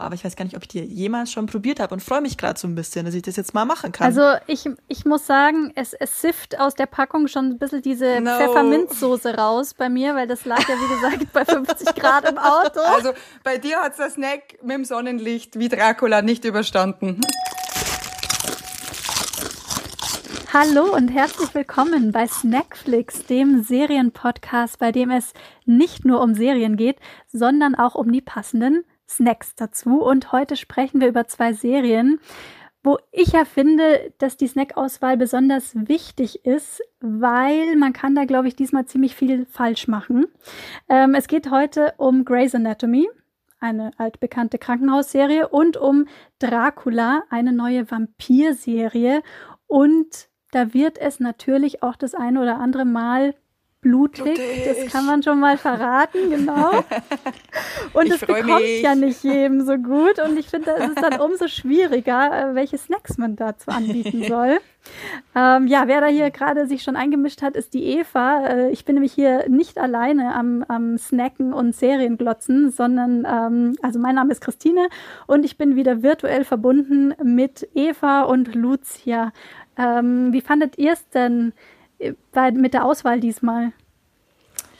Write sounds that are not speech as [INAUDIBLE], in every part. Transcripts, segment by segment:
aber ich weiß gar nicht, ob ich die jemals schon probiert habe und freue mich gerade so ein bisschen, dass ich das jetzt mal machen kann. Also ich, ich muss sagen, es, es sifft aus der Packung schon ein bisschen diese no. Pfefferminzsoße raus bei mir, weil das lag ja wie gesagt bei 50 Grad im Auto. Also bei dir hat der Snack mit dem Sonnenlicht wie Dracula nicht überstanden. Hallo und herzlich willkommen bei Snackflix, dem Serienpodcast, bei dem es nicht nur um Serien geht, sondern auch um die passenden Snacks dazu. Und heute sprechen wir über zwei Serien, wo ich ja finde, dass die Snackauswahl besonders wichtig ist, weil man kann da, glaube ich, diesmal ziemlich viel falsch machen. Ähm, es geht heute um Grey's Anatomy, eine altbekannte Krankenhausserie, und um Dracula, eine neue Vampirserie. Und da wird es natürlich auch das eine oder andere Mal blutig, blutig, das kann man schon mal verraten, genau. [LAUGHS] Und es bekommt mich. ja nicht jedem so gut und ich finde, es ist dann [LAUGHS] umso schwieriger, äh, welche Snacks man dazu anbieten soll. ähm, ja, wer da hier gerade sich schon eingemischt hat, ist die Eva. Äh, ich bin nämlich hier nicht alleine am, am Snacken und Serienglotzen, sondern, ähm, also mein Name ist Christine und ich bin wieder virtuell verbunden mit Eva und Lucia. Ähm, wie fandet ihr es denn? Bei, mit der Auswahl diesmal?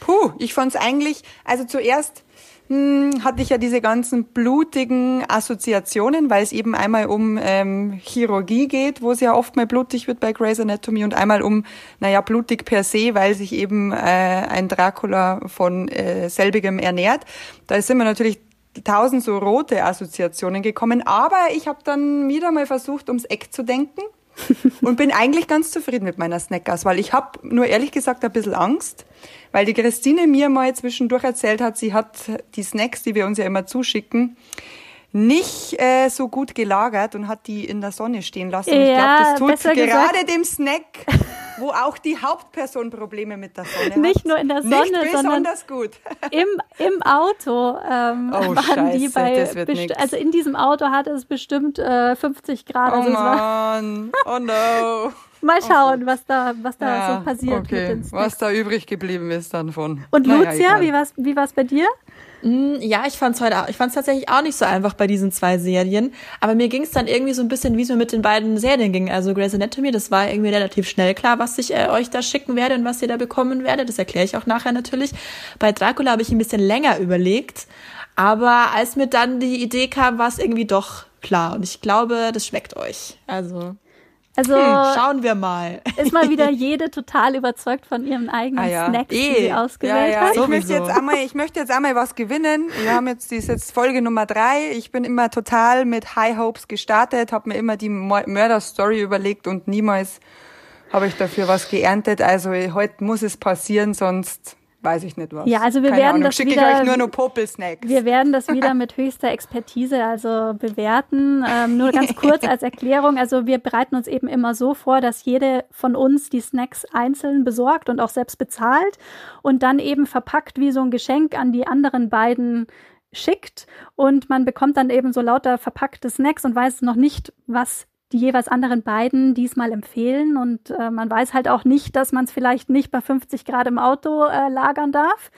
Puh, ich fand es eigentlich, also zuerst hm, hatte ich ja diese ganzen blutigen Assoziationen, weil es eben einmal um ähm, Chirurgie geht, wo es ja oft mal blutig wird bei Grey's Anatomy und einmal um, naja, blutig per se, weil sich eben äh, ein Dracula von äh, selbigem ernährt. Da sind wir natürlich tausend so rote Assoziationen gekommen, aber ich habe dann wieder mal versucht, ums Eck zu denken und bin eigentlich ganz zufrieden mit meiner Snackauswahl. Ich habe nur ehrlich gesagt ein bisschen Angst, weil die Christine mir mal zwischendurch erzählt hat, sie hat die Snacks, die wir uns ja immer zuschicken, nicht äh, so gut gelagert und hat die in der Sonne stehen lassen. Ja, ich glaube, das tut gerade gesagt. dem Snack, wo auch die Hauptperson Probleme mit der Sonne [LAUGHS] hat. Nicht nur in der Sonne, nicht sondern gut. [LAUGHS] im, im Auto ähm, oh, waren Scheiße, die bei also in diesem Auto hatte es bestimmt äh, 50 Grad. Oh also Mann, oh no. [LAUGHS] Mal schauen, oh was da, was da ja, so passiert. Okay, was da übrig geblieben ist dann von. Und naja, Lucia, wie war's, wie war's bei dir? Mm, ja, ich fand's heute auch, ich fand's tatsächlich auch nicht so einfach bei diesen zwei Serien. Aber mir ging's dann irgendwie so ein bisschen, wie es mir mit den beiden Serien ging. Also Grey's Anatomy, das war irgendwie relativ schnell klar, was ich äh, euch da schicken werde und was ihr da bekommen werdet. Das erkläre ich auch nachher natürlich. Bei Dracula habe ich ein bisschen länger überlegt. Aber als mir dann die Idee kam, war es irgendwie doch klar. Und ich glaube, das schmeckt euch. Also. Also hm, schauen wir mal. [LAUGHS] Ist mal wieder [LAUGHS] jede total überzeugt von ihrem eigenen ah, ja. Snack, eh. die sie ausgewählt ja, ja. hat. Ich möchte jetzt einmal, ich möchte jetzt einmal was gewinnen. Wir haben jetzt, die ist jetzt Folge Nummer drei. Ich bin immer total mit High Hopes gestartet, habe mir immer die Murder Story überlegt und niemals habe ich dafür was geerntet. Also heute muss es passieren, sonst weiß ich nicht was. Ja, also wir Keine werden Ahnung. das Schicke wieder, ich euch nur noch Popelsnacks. Wir werden das wieder [LAUGHS] mit höchster Expertise also bewerten. Ähm, nur ganz kurz als Erklärung. Also wir bereiten uns eben immer so vor, dass jede von uns die Snacks einzeln besorgt und auch selbst bezahlt und dann eben verpackt wie so ein Geschenk an die anderen beiden schickt und man bekommt dann eben so lauter verpackte Snacks und weiß noch nicht, was die jeweils anderen beiden diesmal empfehlen. Und äh, man weiß halt auch nicht, dass man es vielleicht nicht bei 50 Grad im Auto äh, lagern darf.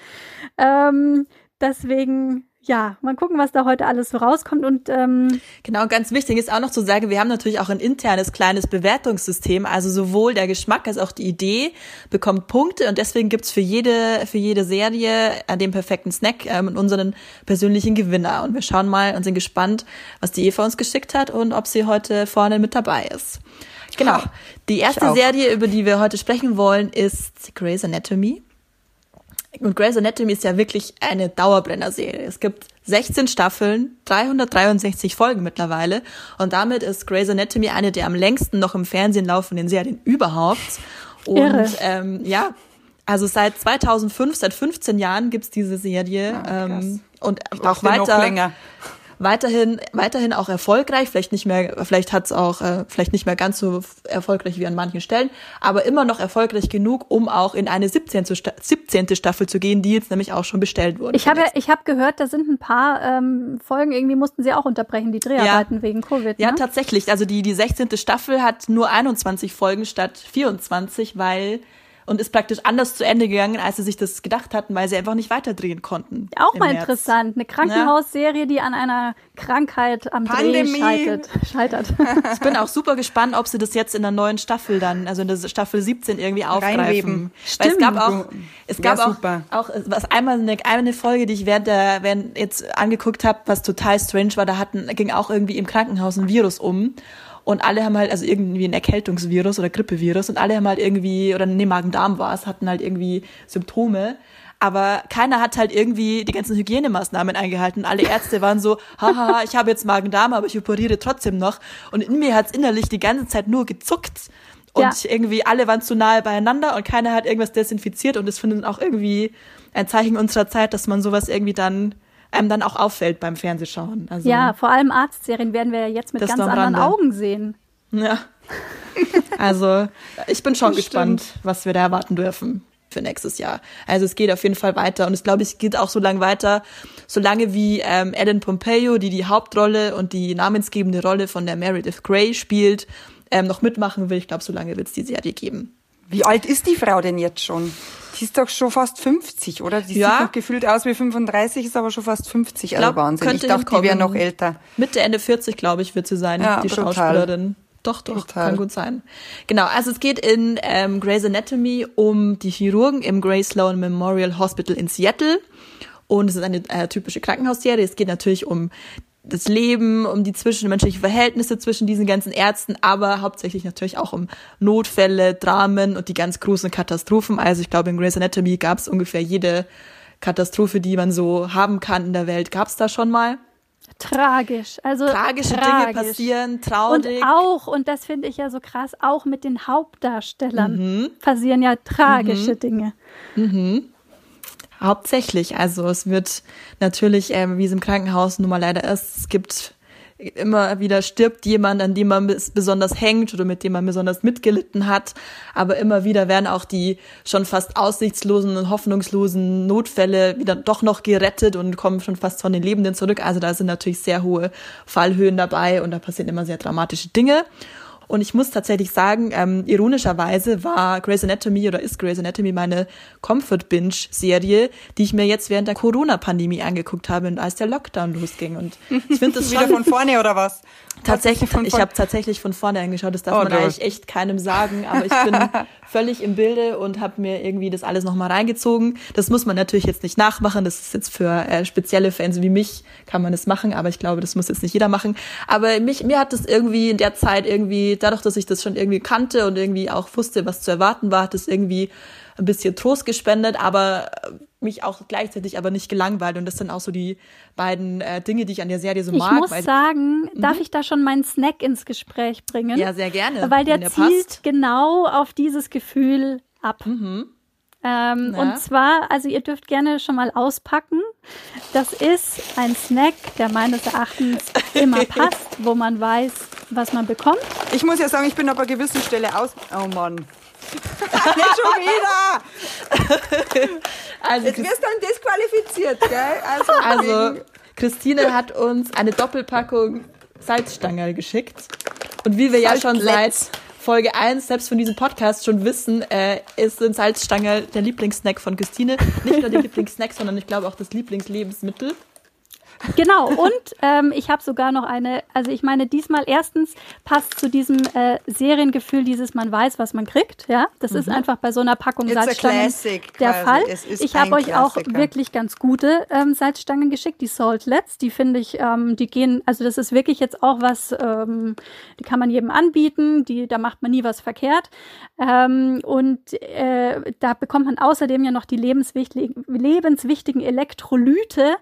Ähm, deswegen ja, mal gucken, was da heute alles so rauskommt. Und ähm genau, ganz wichtig ist auch noch zu sagen, wir haben natürlich auch ein internes kleines Bewertungssystem. Also sowohl der Geschmack als auch die Idee bekommt Punkte und deswegen gibt's für jede, für jede Serie an dem perfekten Snack ähm, unseren persönlichen Gewinner. Und wir schauen mal und sind gespannt, was die Eva uns geschickt hat und ob sie heute vorne mit dabei ist. Genau. Die erste Serie, über die wir heute sprechen wollen, ist Grey's Anatomy. Und Grey's Anatomy ist ja wirklich eine Dauerbrenner-Serie. Es gibt 16 Staffeln, 363 Folgen mittlerweile. Und damit ist Grey's Anatomy eine der am längsten noch im Fernsehen laufenden Serien überhaupt. Und Irre. ähm, ja, also seit 2005, seit 15 Jahren gibt's diese Serie. Ah, ähm, und Ich auch dachte noch weiter länger. Weiterhin weiterhin auch erfolgreich, vielleicht nicht mehr vielleicht hat's auch äh, vielleicht nicht mehr ganz so erfolgreich wie an manchen Stellen, aber immer noch erfolgreich genug, um auch in eine 17. Sta 17. Staffel zu gehen, die jetzt nämlich auch schon bestellt wurde. ich habe ich habe gehört, da sind ein paar ähm, Folgen irgendwie mussten sie auch unterbrechen, die Dreharbeiten wegen Covid. Ja, ne? tatsächlich. Also die, die 16. Staffel hat nur 21 Folgen statt 24, weil und ist praktisch anders zu Ende gegangen, als sie sich das gedacht hatten, weil sie einfach nicht weiterdrehen konnten. Auch mal März. interessant. Eine Krankenhausserie, die an einer Krankheit am Pandemie. Dreh scheitert. scheitert. [LAUGHS] Ich bin auch super gespannt, ob sie das jetzt in der neuen Staffel dann, also in der Staffel 17 irgendwie aufgreifen. Reinweben. Stimmt. Weil es gab auch, es gab auch, auch, was einmal eine, eine Folge, die ich während der, während jetzt angeguckt habe, was total strange war, da hatten, ging auch irgendwie im Krankenhaus ein Virus um. Und alle haben halt, also irgendwie ein Erkältungsvirus oder Grippevirus und alle haben halt irgendwie, oder nee, Magen-Darm war es, hatten halt irgendwie Symptome. Aber keiner hat halt irgendwie die ganzen Hygienemaßnahmen eingehalten. Alle Ärzte waren so, [LAUGHS] haha, ich habe jetzt Magen-Darm, aber ich operiere trotzdem noch. Und in mir hat's innerlich die ganze Zeit nur gezuckt. Und ja. irgendwie alle waren zu nahe beieinander und keiner hat irgendwas desinfiziert. Und das findet auch irgendwie ein Zeichen unserer Zeit, dass man sowas irgendwie dann einem dann auch auffällt beim Fernsehschauen. Also, ja, vor allem Arztserien werden wir ja jetzt mit ganz anderen Augen sehen. Ja. [LAUGHS] also ich bin schon gespannt, was wir da erwarten dürfen für nächstes Jahr. Also es geht auf jeden Fall weiter und es glaube ich geht auch so lange weiter, solange wie ähm, Ellen Pompeo, die die Hauptrolle und die namensgebende Rolle von der Meredith Grey spielt, ähm, noch mitmachen will. Ich glaube, solange wird es die Serie geben. Wie alt ist die Frau denn jetzt schon? Die ist doch schon fast 50, oder? Die ja. sieht noch gefühlt aus wie 35, ist aber schon fast 50. Also Wahnsinn. Ich dachte, die wäre noch älter. Mitte, Ende 40, glaube ich, wird sie sein, ja, die brutal. Schauspielerin. Doch, doch, Total. kann gut sein. Genau, also es geht in ähm, Grey's Anatomy um die Chirurgen im Grey Sloan Memorial Hospital in Seattle. Und es ist eine äh, typische Krankenhausserie. Es geht natürlich um das Leben, um die zwischenmenschlichen Verhältnisse zwischen diesen ganzen Ärzten, aber hauptsächlich natürlich auch um Notfälle, Dramen und die ganz großen Katastrophen. Also ich glaube, in Grey's Anatomy gab es ungefähr jede Katastrophe, die man so haben kann in der Welt, gab es da schon mal. Tragisch, also tragische tragisch. Dinge passieren, traurig. Und auch, und das finde ich ja so krass, auch mit den Hauptdarstellern mhm. passieren ja tragische mhm. Dinge. Mhm. Hauptsächlich. Also es wird natürlich, ähm, wie es im Krankenhaus nun mal leider ist, es gibt immer wieder stirbt jemand, an dem man besonders hängt oder mit dem man besonders mitgelitten hat. Aber immer wieder werden auch die schon fast aussichtslosen und hoffnungslosen Notfälle wieder doch noch gerettet und kommen schon fast von den Lebenden zurück. Also da sind natürlich sehr hohe Fallhöhen dabei und da passieren immer sehr dramatische Dinge. Und ich muss tatsächlich sagen, ähm, ironischerweise war Grey's Anatomy oder ist Grey's Anatomy meine Comfort Binge Serie, die ich mir jetzt während der Corona-Pandemie angeguckt habe, als der Lockdown losging. Und ich finde [LAUGHS] das wieder von vorne oder was? Tatsächlich, ich habe tatsächlich von vorne angeschaut. Das darf oh, man Gott. eigentlich echt keinem sagen, aber ich bin [LAUGHS] völlig im Bilde und habe mir irgendwie das alles nochmal reingezogen. Das muss man natürlich jetzt nicht nachmachen. Das ist jetzt für äh, spezielle Fans wie mich kann man das machen, aber ich glaube, das muss jetzt nicht jeder machen. Aber mich, mir hat das irgendwie in der Zeit irgendwie, dadurch, dass ich das schon irgendwie kannte und irgendwie auch wusste, was zu erwarten war, hat das irgendwie ein bisschen Trost gespendet, aber mich auch gleichzeitig aber nicht gelangweilt. Und das sind auch so die beiden äh, Dinge, die ich an der Serie so ich mag. Ich muss sagen, mhm. darf ich da schon meinen Snack ins Gespräch bringen? Ja, sehr gerne. Weil der, der zielt passt. genau auf dieses Gefühl ab. Mhm. Ähm. Und zwar, also ihr dürft gerne schon mal auspacken. Das ist ein Snack, der meines Erachtens [LAUGHS] immer passt, wo man weiß, was man bekommt. Ich muss ja sagen, ich bin auf einer gewissen Stelle aus. Oh Mann. Nicht schon wieder! [LAUGHS] also, Jetzt wirst du dann disqualifiziert, gell? Also, also Christine hat uns eine Doppelpackung Salzstangerl geschickt. Und wie wir ja schon seit Folge 1 selbst von diesem Podcast schon wissen, äh, ist ein Salzstangerl der Lieblingssnack von Christine. Nicht nur der [LAUGHS] Lieblingssnack, sondern ich glaube auch das Lieblingslebensmittel. Genau, und ähm, ich habe sogar noch eine, also ich meine, diesmal erstens passt zu diesem äh, Seriengefühl dieses, man weiß, was man kriegt, ja. Das mhm. ist einfach bei so einer Packung It's Salzstangen der Fall. Ich habe euch auch wirklich ganz gute ähm, Salzstangen geschickt, die Saltlets, die finde ich, ähm, die gehen, also das ist wirklich jetzt auch was, ähm, die kann man jedem anbieten, die, da macht man nie was verkehrt. Ähm, und äh, da bekommt man außerdem ja noch die lebenswichtigen, lebenswichtigen Elektrolyte,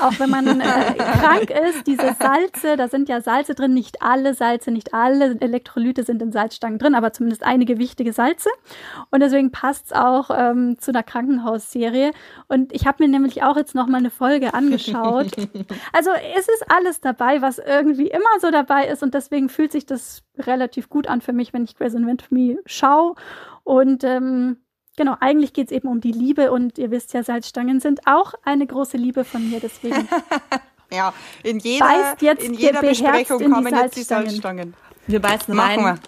auch wenn man [LAUGHS] krank ist, diese Salze, da sind ja Salze drin, nicht alle Salze, nicht alle Elektrolyte sind in Salzstangen drin, aber zumindest einige wichtige Salze. Und deswegen passt es auch ähm, zu einer Krankenhausserie. Und ich habe mir nämlich auch jetzt noch mal eine Folge angeschaut. [LAUGHS] Also es ist alles dabei, was irgendwie immer so dabei ist. Und deswegen fühlt sich das relativ gut an für mich, wenn ich Grey's Anatomy schaue. Und ähm, Genau, eigentlich geht es eben um die Liebe und ihr wisst ja, Salzstangen sind auch eine große Liebe von mir, deswegen. [LAUGHS] ja, in jeder, in jeder Besprechung in kommen jetzt die Salzstangen. Wir beißen rein. Wir.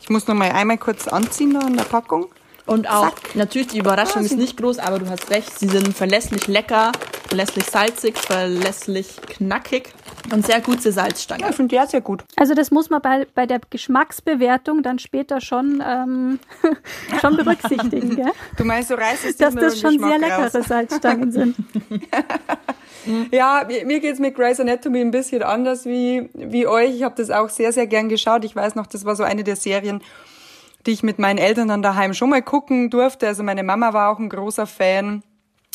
Ich muss noch mal einmal kurz anziehen noch an der Packung. Und auch, Zack. natürlich, die Überraschung Ah, ist nicht groß, aber du hast recht, sie sind verlässlich lecker, verlässlich salzig, verlässlich knackig und sehr gute Salzstange. Ja, ich finde der sehr gut. Also das muss man bei, bei der Geschmacksbewertung dann später schon, ähm, [LAUGHS] schon berücksichtigen, gell? Du meinst, du reißt es dass das schon sehr Geschmack leckere raus. Salzstangen sind. [LAUGHS] Ja, mir, mir geht's mit Grey's Anatomy ein bisschen anders wie, wie euch. Ich habe das auch sehr, sehr gern geschaut. Ich weiß noch, das war so eine der Serien, die ich mit meinen Eltern dann daheim schon mal gucken durfte. Also meine Mama war auch ein großer Fan.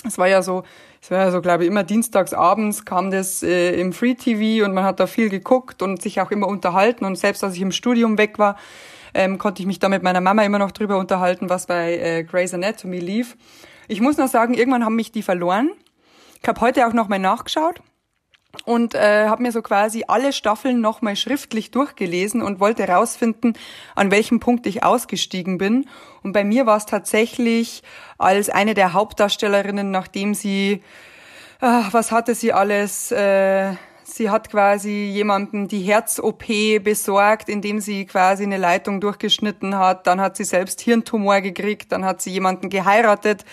Es war ja so, es war ja so, glaube ich, immer dienstags abends kam das äh, im Free TV und man hat da viel geguckt und sich auch immer unterhalten. Und selbst als ich im Studium weg war, ähm, konnte ich mich da mit meiner Mama immer noch drüber unterhalten, was bei äh, Grey's Anatomy lief. Ich muss noch sagen, irgendwann haben mich die verloren. Ich habe heute auch noch mal nachgeschaut und äh, habe mir so quasi alle Staffeln noch mal schriftlich durchgelesen und wollte herausfinden, an welchem Punkt ich ausgestiegen bin. Und bei mir war es tatsächlich als eine der Hauptdarstellerinnen, nachdem sie, ah, was hatte sie alles? Äh, sie hat quasi jemanden die Herz-OP besorgt, indem sie quasi eine Leitung durchgeschnitten hat. Dann hat sie selbst Hirntumor gekriegt. Dann hat sie jemanden geheiratet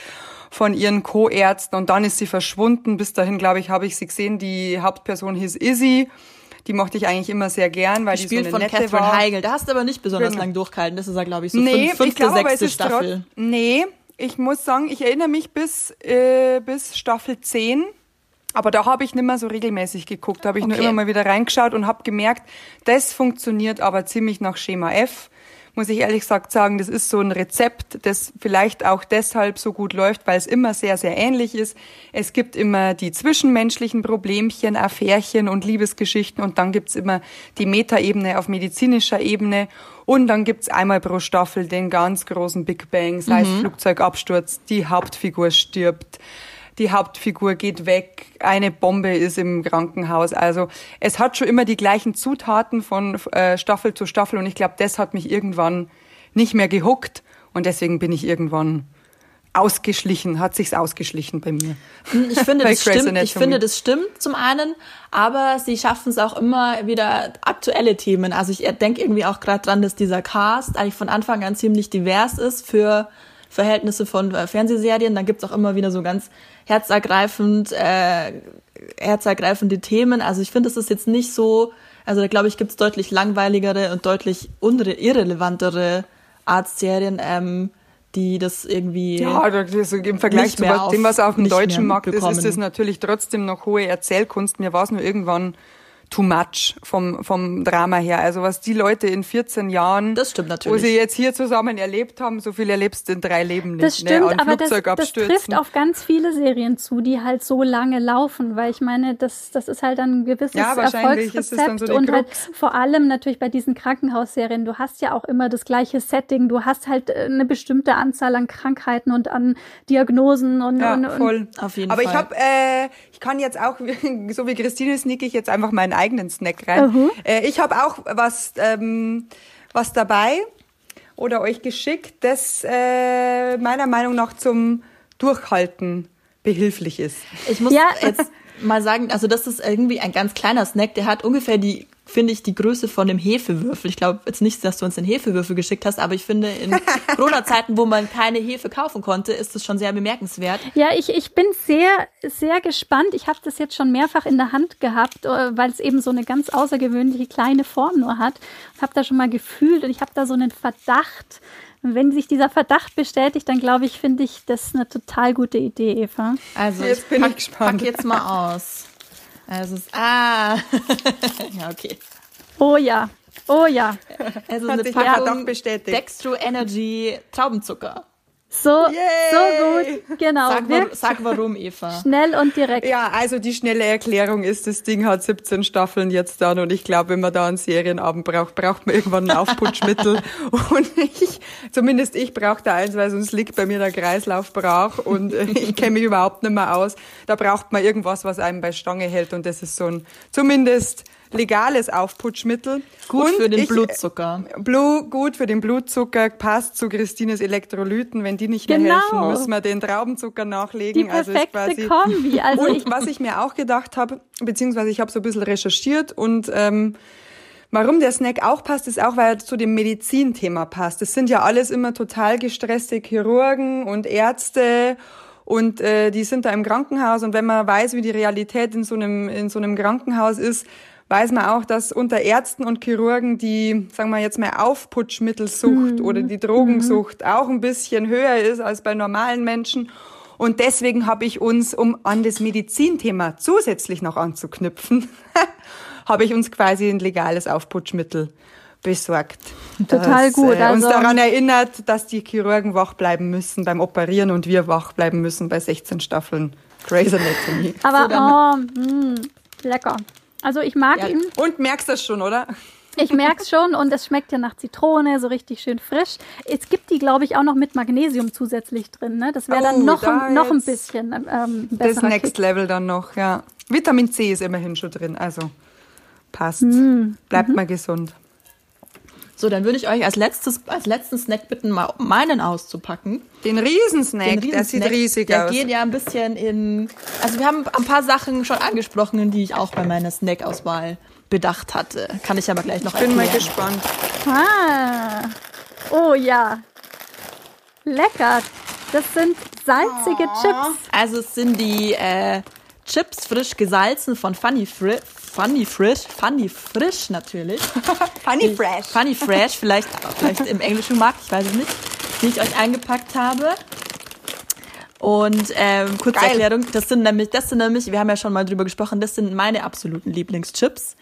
von ihren Co-Ärzten und dann ist sie verschwunden. Bis dahin, glaube ich, habe ich sie gesehen. Die Hauptperson hieß Izzy. Die mochte ich eigentlich immer sehr gern, weil die, Gespielt so von eine nette Catherine war. Heigl. Da hast du aber nicht besonders Genau. lang durchgehalten. Das ist ja, glaube ich, so nee, fünf, fünfte, es sechste Staffel. Nee, ich muss sagen, ich erinnere mich bis, äh, bis Staffel 10. Aber da habe ich nicht mehr so regelmäßig geguckt. Da habe ich nur Okay. immer mal wieder reingeschaut und habe gemerkt, das funktioniert aber ziemlich nach Schema F. Muss ich ehrlich gesagt sagen, das ist so ein Rezept, das vielleicht auch deshalb so gut läuft, weil es immer sehr, sehr ähnlich ist. Es gibt immer die zwischenmenschlichen Problemchen, Affärchen und Liebesgeschichten und dann gibt's immer die Metaebene auf medizinischer Ebene und dann gibt's einmal pro Staffel den ganz großen Big Bang, sei es Flugzeugabsturz, die Hauptfigur stirbt die Hauptfigur geht weg, eine Bombe ist im Krankenhaus. Also es hat schon immer die gleichen Zutaten von äh, Staffel zu Staffel und ich glaube, das hat mich irgendwann nicht mehr gehuckt und deswegen bin ich irgendwann ausgeschlichen, hat sich's ausgeschlichen bei mir. Ich finde, [LAUGHS] das stimmt. Ich finde, das stimmt zum einen, aber sie schaffen es auch immer wieder aktuelle Themen. Also ich denke irgendwie auch gerade dran, dass dieser Cast eigentlich von Anfang an ziemlich divers ist für Verhältnisse von äh, Fernsehserien. Dann gibt's auch immer wieder so ganz herzergreifend, äh, herzergreifende Themen. Also ich finde, es ist jetzt nicht so, also da glaube ich, gibt's deutlich langweiligere und deutlich irrelevantere Arztserien, ähm, die das irgendwie Ja, ist im Vergleich zu was, dem, was auf dem deutschen Markt ist, ist das natürlich trotzdem noch hohe Erzählkunst. Mir war es nur irgendwann too much vom, vom Drama her. Also was die Leute in 14 Jahren, Das stimmt wo natürlich. sie jetzt hier zusammen erlebt haben, so viel erlebst du in drei Leben nicht. Das stimmt, ne? Aber das, das trifft auf ganz viele Serien zu, die halt so lange laufen, weil ich meine, das, das ist halt ein gewisses Ja, Erfolgsrezept so und halt Krux. vor allem natürlich bei diesen Krankenhausserien, du hast ja auch immer das gleiche Setting, du hast halt äh, eine bestimmte Anzahl an Krankheiten und an Diagnosen und, Ja, und, und voll. Auf jeden Aber Fall. ich habe, äh, ich kann jetzt auch, [LAUGHS] so wie Christine sneak ich jetzt einfach meinen eigenen Snack rein. Mhm. Äh, ich habe auch was, ähm, was dabei oder euch geschickt, das äh, meiner Meinung nach zum Durchhalten behilflich ist. Ich muss Ja. jetzt [LAUGHS] mal sagen, also das ist irgendwie ein ganz kleiner Snack, der hat ungefähr die, finde ich, die Größe von einem Hefewürfel. Ich glaube jetzt nicht, dass du uns den Hefewürfel geschickt hast, aber ich finde, in [LAUGHS] Corona-Zeiten, wo man keine Hefe kaufen konnte, ist das schon sehr bemerkenswert. Ja, ich, ich bin sehr, sehr gespannt. Ich habe das jetzt schon mehrfach in der Hand gehabt, äh, weil es eben so eine ganz außergewöhnliche kleine Form nur hat. Ich habe da schon mal gefühlt und ich habe da so einen Verdacht. Und wenn sich dieser Verdacht bestätigt, dann glaube ich, finde ich das eine total gute Idee, Eva. Also Jetzt ich bin pack, ich gespannt. pack jetzt mal aus. Also es, ah, [LAUGHS] ja okay. Oh ja, oh ja. Es ist Hat eine Packung Verdacht bestätigt. Dextro Energy Traubenzucker. So, Yay! so gut. Genau. Sag, wa sag warum, Eva. schnell und direkt. Ja, also die schnelle Erklärung ist, das Ding hat 17 Staffeln jetzt dann und ich glaube, wenn man da einen Serienabend braucht, braucht man irgendwann ein Aufputschmittel [LAUGHS] und ich, zumindest ich brauche da eins, weil sonst liegt bei mir der Kreislauf brach und [LAUGHS] ich kenne mich überhaupt nicht mehr aus. Da braucht man irgendwas, was einem bei Stange hält und das ist so ein zumindest legales Aufputschmittel. Gut und für den ich, Blutzucker. Blu, gut für den Blutzucker, passt zu Christines Elektrolyten. Wenn die nicht mehr Genau. helfen, müssen wir den Traubenzucker nachlegen. Die also perfekte quasi Kombi. Also und ich, was ich mir auch gedacht habe, beziehungsweise ich habe so ein bisschen recherchiert und ähm, Warum der Snack auch passt, ist auch, weil er zu dem Medizinthema passt. Das sind ja alles immer total gestresste Chirurgen und Ärzte und äh, die sind da im Krankenhaus und wenn man weiß, wie die Realität in so einem in so einem Krankenhaus ist, weiß man auch, dass unter Ärzten und Chirurgen die, sagen wir jetzt mal, Aufputschmittelsucht mhm. oder die Drogensucht mhm. auch ein bisschen höher ist als bei normalen Menschen. Und deswegen habe ich uns, um an das Medizinthema zusätzlich noch anzuknüpfen, [LAUGHS] habe ich uns quasi ein legales Aufputschmittel besorgt. Total das, gut. Äh, also uns daran erinnert, dass die Chirurgen wach bleiben müssen beim Operieren und wir wach bleiben müssen bei 16 Staffeln Grey's Anatomy. Aber oh, mh, mm, lecker. Also ich mag ja, ihn. Und merkst das schon, oder? Ich merk's schon und es schmeckt ja nach Zitrone, so richtig schön frisch. Es gibt die, glaube ich, auch noch mit Magnesium zusätzlich drin. Ne? Das wäre dann oh, noch, da ein, noch ein bisschen ähm, besser. Das Next Kick. Level dann noch, ja. Vitamin C ist immerhin schon drin, also passt. Mm. Bleibt mhm. mal gesund. So, dann würde ich euch als letztes, als letzten Snack bitten, mal meinen auszupacken. Den Riesensnack, Den Riesensnack der sieht riesig der aus. Der geht ja ein bisschen in, also wir haben ein paar Sachen schon angesprochen, die ich auch bei meiner Snackauswahl bedacht hatte. Kann ich aber gleich noch erklären. Bin mal gespannt. Ah. Oh ja. Lecker. Das sind salzige oh. Chips. Also es sind die äh, Chips frisch gesalzen von Funny, Fri Funny Frisch. Funny Frisch natürlich. [LAUGHS] funny Fresh. Funny Fresh, vielleicht, vielleicht im englischen Markt, ich weiß es nicht, die ich euch eingepackt habe. Und ähm, kurze Geil. Erklärung, das sind nämlich, das sind nämlich, wir haben ja schon mal drüber gesprochen, das sind meine absoluten Lieblingschips.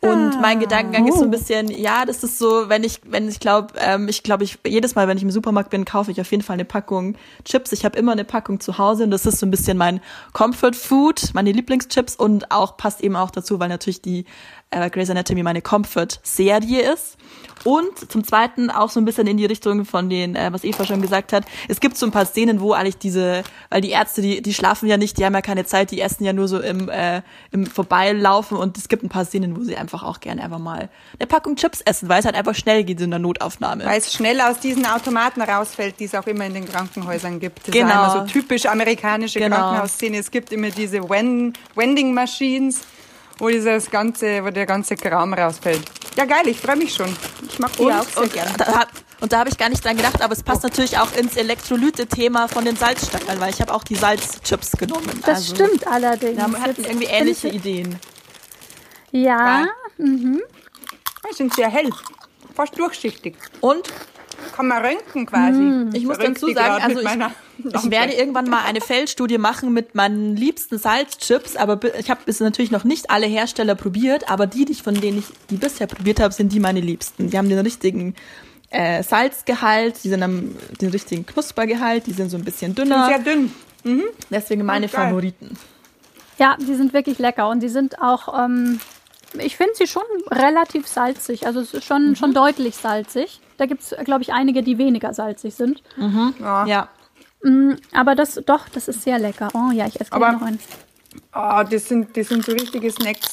Und ah, mein Gedankengang oh. ist so ein bisschen, ja, das ist so, wenn ich, wenn ich glaube, ähm, ich glaube, ich jedes Mal, wenn ich im Supermarkt bin, kaufe ich auf jeden Fall eine Packung Chips. Ich habe immer eine Packung zu Hause und das ist so ein bisschen mein Comfort Food, meine Lieblingschips und auch passt eben auch dazu, weil natürlich die äh, Grey's Anatomy meine Comfort-Serie ist. Und zum Zweiten auch so ein bisschen in die Richtung von den, äh, was Eva schon gesagt hat. Es gibt so ein paar Szenen, wo eigentlich diese, weil die Ärzte, die, die schlafen ja nicht, die haben ja keine Zeit, die essen ja nur so im, äh, im Vorbeilaufen und es gibt ein paar Szenen, wo sie einfach auch gerne einfach mal eine Packung Chips essen, weil es halt einfach schnell geht in der Notaufnahme. Weil es schnell aus diesen Automaten rausfällt, die es auch immer in den Krankenhäusern gibt. Das genau. ist immer so typisch amerikanische genau. Krankenhausszene. Es gibt immer diese Wending Machines wo dieses ganze, wo der ganze Kram rausfällt. Ja, geil, ich freue mich schon. Ich mag die und, auch sehr und, gerne. Da, und da habe ich gar nicht dran gedacht, aber es passt oh. natürlich auch ins Elektrolyte-Thema von den Salzstackeln, weil ich habe auch die Salzchips genommen. Das also, stimmt allerdings. Wir hatten irgendwie ähnliche Ideen. Ja. ja. Mhm. Die sind sehr hell, fast durchsichtig. Und kann man röntgen quasi. Mm. Ich muss dazu sagen, also ich, [LAUGHS] ich, werde irgendwann mal eine Feldstudie machen mit meinen liebsten Salzchips, aber ich habe bis natürlich noch nicht alle Hersteller probiert, aber die, die von denen ich die bisher probiert habe, sind die meine liebsten. Die haben den richtigen äh, Salzgehalt, die sind am den richtigen Knuspergehalt, die sind so ein bisschen dünner. Sind sehr dünn. Mhm. Deswegen meine oh, Favoriten. Ja, die sind wirklich lecker und die sind auch ähm, ich finde sie schon relativ salzig. Also es ist schon, mhm. schon deutlich salzig. Da gibt es, glaube ich, einige, die weniger salzig sind. Mhm. Ja. ja. Mm, aber das, doch, das ist sehr lecker. Oh ja, ich esse gleich noch einen. Oh, das sind, das sind so richtige Snacks,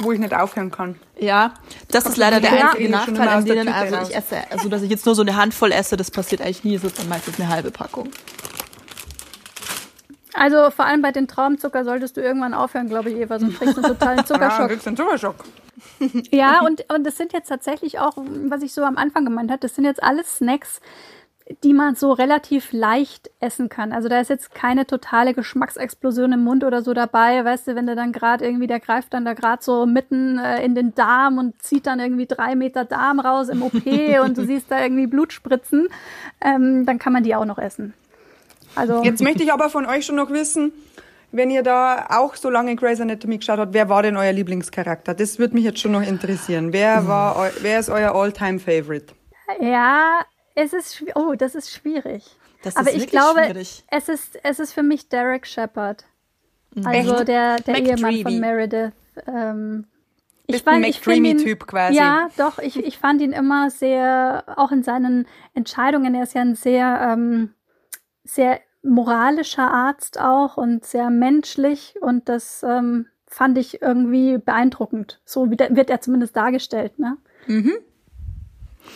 wo ich nicht aufhören kann. Ja, das ist leider der einzige Nachteil an denen. Also ich esse, also dass ich jetzt nur so eine Handvoll esse, das passiert eigentlich nie. Es ist dann meistens eine halbe Packung. Also vor allem bei den Traumzucker solltest du irgendwann aufhören, glaube ich, Eva, sonst kriegst du einen totalen [LAUGHS] Zuckerschock. Ja, einen Zuckerschock. ja, und, und das sind jetzt tatsächlich auch, was ich so am Anfang gemeint habe, das sind jetzt alles Snacks, die man so relativ leicht essen kann. Also da ist jetzt keine totale Geschmacksexplosion im Mund oder so dabei, weißt du, wenn der dann gerade irgendwie, der greift dann da gerade so mitten äh, in den Darm und zieht dann irgendwie drei Meter Darm raus im OP [LAUGHS] und du siehst da irgendwie Blut spritzen, ähm, dann kann man die auch noch essen. Also Jetzt möchte ich aber von euch schon noch wissen, wenn ihr da auch so lange Grey's Anatomy geschaut habt, wer war denn euer Lieblingscharakter? Das würde mich jetzt schon noch interessieren. Wer war, wer ist euer All-Time-Favorite? Ja, es ist, oh, das ist schwierig. Das aber ist ich glaube, schwierig. es ist, es ist für mich Derek Shepard. Mhm. Also Echt? der, der Ehemann von Meredith. Ähm, ich war ein McDreamy-Typ quasi. Ja, doch, ich, ich fand ihn immer sehr, auch in seinen Entscheidungen, er ist ja ein sehr, ähm, sehr moralischer Arzt auch und sehr menschlich und das ähm, fand ich irgendwie beeindruckend. So wird er zumindest dargestellt, ne? Mhm.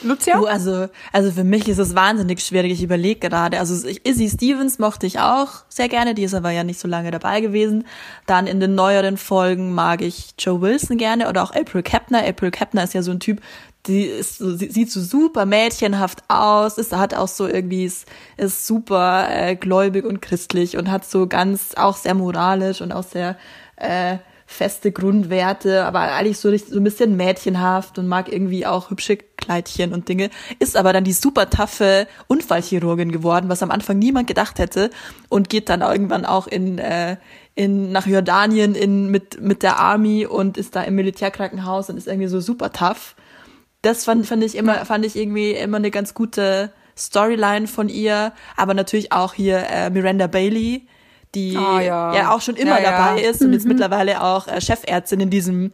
Lucia? Du, also, also für mich ist es wahnsinnig schwierig. Ich überlege gerade. Also Izzy Stevens mochte ich auch sehr gerne. Die ist aber ja nicht so lange dabei gewesen. Dann in den neueren Folgen mag ich Joe Wilson gerne oder auch April Kepner. April Kepner ist ja so ein Typ, die ist so, sie, sieht so super mädchenhaft aus, ist, hat auch so irgendwie, ist, ist super äh, gläubig und christlich und hat so ganz, auch sehr moralisch und auch sehr äh, feste Grundwerte, aber eigentlich so, so ein bisschen mädchenhaft und mag irgendwie auch hübsche Kleidchen und Dinge, ist aber dann die super taffe Unfallchirurgin geworden, was am Anfang niemand gedacht hätte und geht dann irgendwann auch in, äh, in nach Jordanien in, mit, mit der Army und ist da im Militärkrankenhaus und ist irgendwie so super tough. Das fand, fand ich immer, fand ich irgendwie immer eine ganz gute Storyline von ihr, aber natürlich auch hier äh, Miranda Bailey, die Ah, ja. ja. auch schon immer Ja, ja. dabei ist und jetzt mittlerweile auch äh, Chefärztin in diesem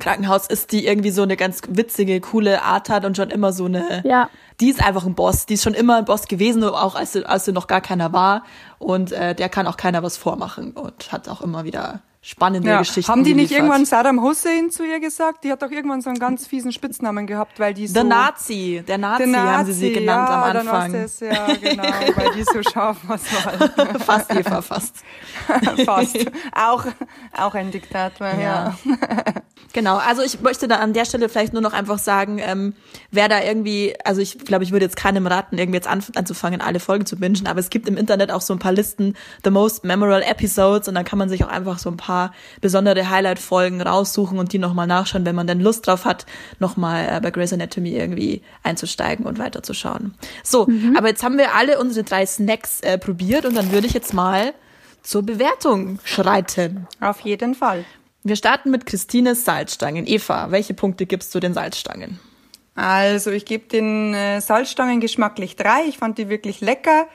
Krankenhaus ist, die irgendwie so eine ganz witzige, coole Art hat und schon immer so eine, Ja. die ist einfach ein Boss, die ist schon immer ein Boss gewesen, auch als als sie noch gar keiner war und äh, der kann auch keiner was vormachen und hat auch immer wieder spannende Ja. Geschichten Haben die nicht geliefert. irgendwann Saddam Hussein zu ihr gesagt? Die hat doch irgendwann so einen ganz fiesen Spitznamen gehabt, weil die so... Der Nazi, der Nazi, Der haben sie sie genannt ja, am dann Anfang. Das, ja, genau, weil die so scharf was war. [LAUGHS] fast Eva, fast. [LAUGHS] Fast. Auch, auch ein Diktator, ja. Genau, also ich möchte da an der Stelle vielleicht nur noch einfach sagen, ähm, wer da irgendwie, also ich glaube, ich würde jetzt keinem raten, irgendwie jetzt an, anzufangen, alle Folgen zu bingen, aber es gibt im Internet auch so ein paar Listen, the most memorable episodes und dann kann man sich auch einfach so ein paar besondere Highlight-Folgen raussuchen und die nochmal nachschauen, wenn man dann Lust drauf hat, nochmal äh, bei Grey's Anatomy irgendwie einzusteigen und weiterzuschauen. So, aber jetzt haben wir alle unsere drei Snacks äh, probiert und dann würde ich jetzt mal zur Bewertung schreiten. Auf jeden Fall. Wir starten mit Christines Salzstangen. Eva, welche Punkte gibst du den Salzstangen? Also ich gebe den äh, Salzstangen geschmacklich drei. Ich fand die wirklich lecker.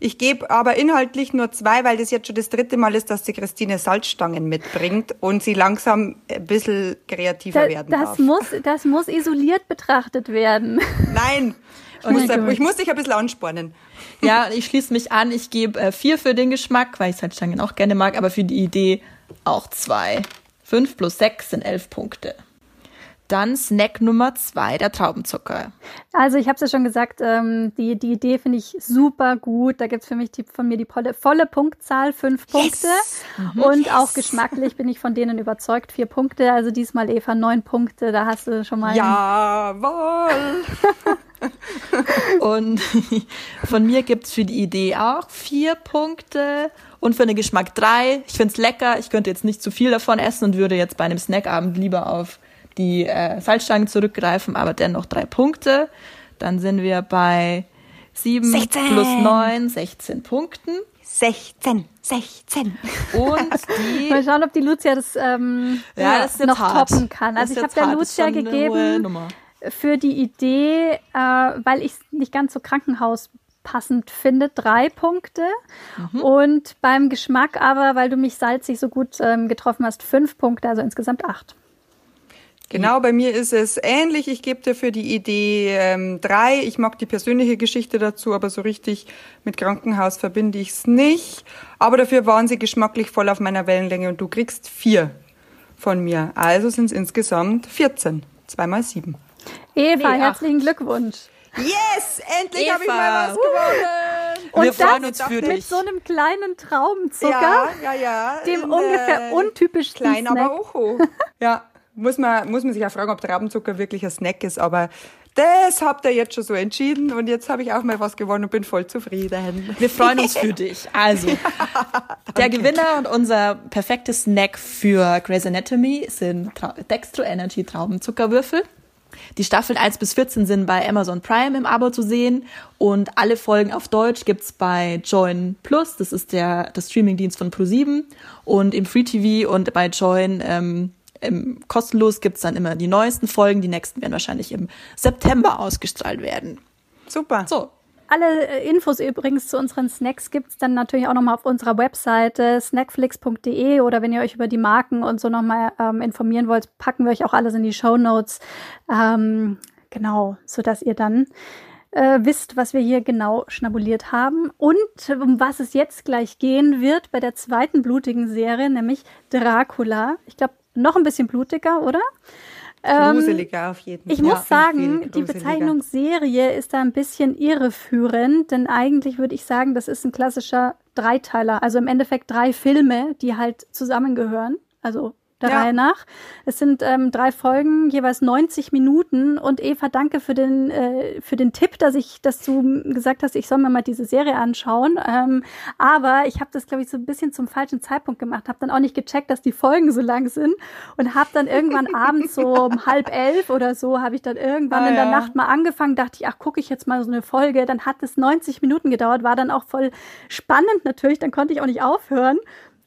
Ich gebe aber inhaltlich nur zwei, weil das jetzt schon das dritte Mal ist, dass die Christine Salzstangen mitbringt und sie langsam ein bisschen kreativer Da, werden das, darf. muss, das muss isoliert betrachtet werden. Nein, [LAUGHS] ich muss, da, ich muss dich ein bisschen anspornen. Ja, ich schließe mich an. Ich gebe äh, vier für den Geschmack, weil ich Salzstangen auch gerne mag, aber für die Idee auch zwei. Fünf plus sechs sind elf Punkte. Dann Snack Nummer zwei, der Traubenzucker. Also ich habe es ja schon gesagt, ähm, die, die Idee finde ich super gut. Da gibt's für mich die, von mir die volle, volle Punktzahl, fünf Punkte. Und auch geschmacklich bin ich von denen überzeugt, vier Punkte. Also diesmal Eva, neun Punkte. Da hast du schon mal Jawohl. [LAUGHS] Und [LAUGHS] von mir gibt's für die Idee auch vier Punkte und für den Geschmack drei. Ich find's lecker. Ich könnte jetzt nicht zu viel davon essen und würde jetzt bei einem Snackabend lieber auf die äh, Salzstangen zurückgreifen, aber dennoch drei Punkte. Dann sind wir bei sieben 16. plus neun, 16 Punkten. 16, 16. Und [LAUGHS] die Mal schauen, ob die Lucia das, ähm, Ja, das noch hart. toppen kann. Also ich habe der Lucia gegeben für die Idee, äh, weil ich es nicht ganz so krankenhauspassend finde, drei Punkte. Mhm. Und beim Geschmack aber, weil du mich salzig so gut ähm, getroffen hast, fünf Punkte, also insgesamt acht. Genau, bei mir ist es ähnlich. Ich gebe dir für die Idee ähm, drei. Ich mag die persönliche Geschichte dazu, aber so richtig mit Krankenhaus verbinde ich es nicht. Aber dafür waren sie geschmacklich voll auf meiner Wellenlänge und du kriegst vier von mir. Also sind es insgesamt 14. Zweimal sieben. Eva, Nee, herzlichen Glückwunsch. Yes! Endlich habe ich mal was gewonnen! Und Wir das freuen uns für mit dich. so einem kleinen Traubenzucker, Ja, ja, ja. dem In, ungefähr äh, untypischsten Klein, Snack. aber auch hoch. [LAUGHS] Ja, muss man, muss man sich auch fragen, ob Traubenzucker wirklich ein Snack ist, aber das habt ihr jetzt schon so entschieden und jetzt habe ich auch mal was gewonnen und bin voll zufrieden. Wir freuen uns für [LAUGHS] dich. Also, der Gewinner und unser perfektes Snack für Grey's Anatomy sind Trau Dextro Energy Traubenzuckerwürfel. Die Staffeln 1 bis 14 sind bei Amazon Prime im Abo zu sehen und alle Folgen auf Deutsch gibt's bei Join Plus, das ist der, der Streamingdienst von Pro7 und im Free TV und bei Join ähm, im kostenlos gibt's dann immer die neuesten Folgen, die nächsten werden wahrscheinlich im September ausgestrahlt werden. Super. So, Alle äh, Infos übrigens zu unseren Snacks gibt's dann natürlich auch nochmal auf unserer Webseite snackflix.de oder wenn ihr euch über die Marken und so nochmal ähm, informieren wollt, packen wir euch auch alles in die Show Notes. Ähm, genau, sodass ihr dann äh, wisst, was wir hier genau schnabuliert haben und um was es jetzt gleich gehen wird bei der zweiten blutigen Serie, nämlich Dracula. Ich glaube, noch ein bisschen blutiger, oder? Gruseliger auf jeden Fall. Ich muss sagen, die Bezeichnung Serie ist da ein bisschen irreführend, denn eigentlich würde ich sagen, das ist ein klassischer Dreiteiler. Also im Endeffekt drei Filme, die halt zusammengehören. Also der ja. Reihe nach. Es sind ähm, drei Folgen, jeweils 90 Minuten. Und Eva, danke für den, äh, für den Tipp, dass ich, dass du gesagt hast, ich soll mir mal diese Serie anschauen. Ähm, aber ich habe das, glaube ich, so ein bisschen zum falschen Zeitpunkt gemacht. Habe dann auch nicht gecheckt, dass die Folgen so lang sind. Und habe dann irgendwann [LAUGHS] abends so um halb elf oder so, habe ich dann irgendwann ah, in der ja. Nacht mal angefangen, dachte ich, ach, gucke ich jetzt mal so eine Folge. Dann hat es 90 Minuten gedauert, war dann auch voll spannend natürlich. Dann konnte ich auch nicht aufhören.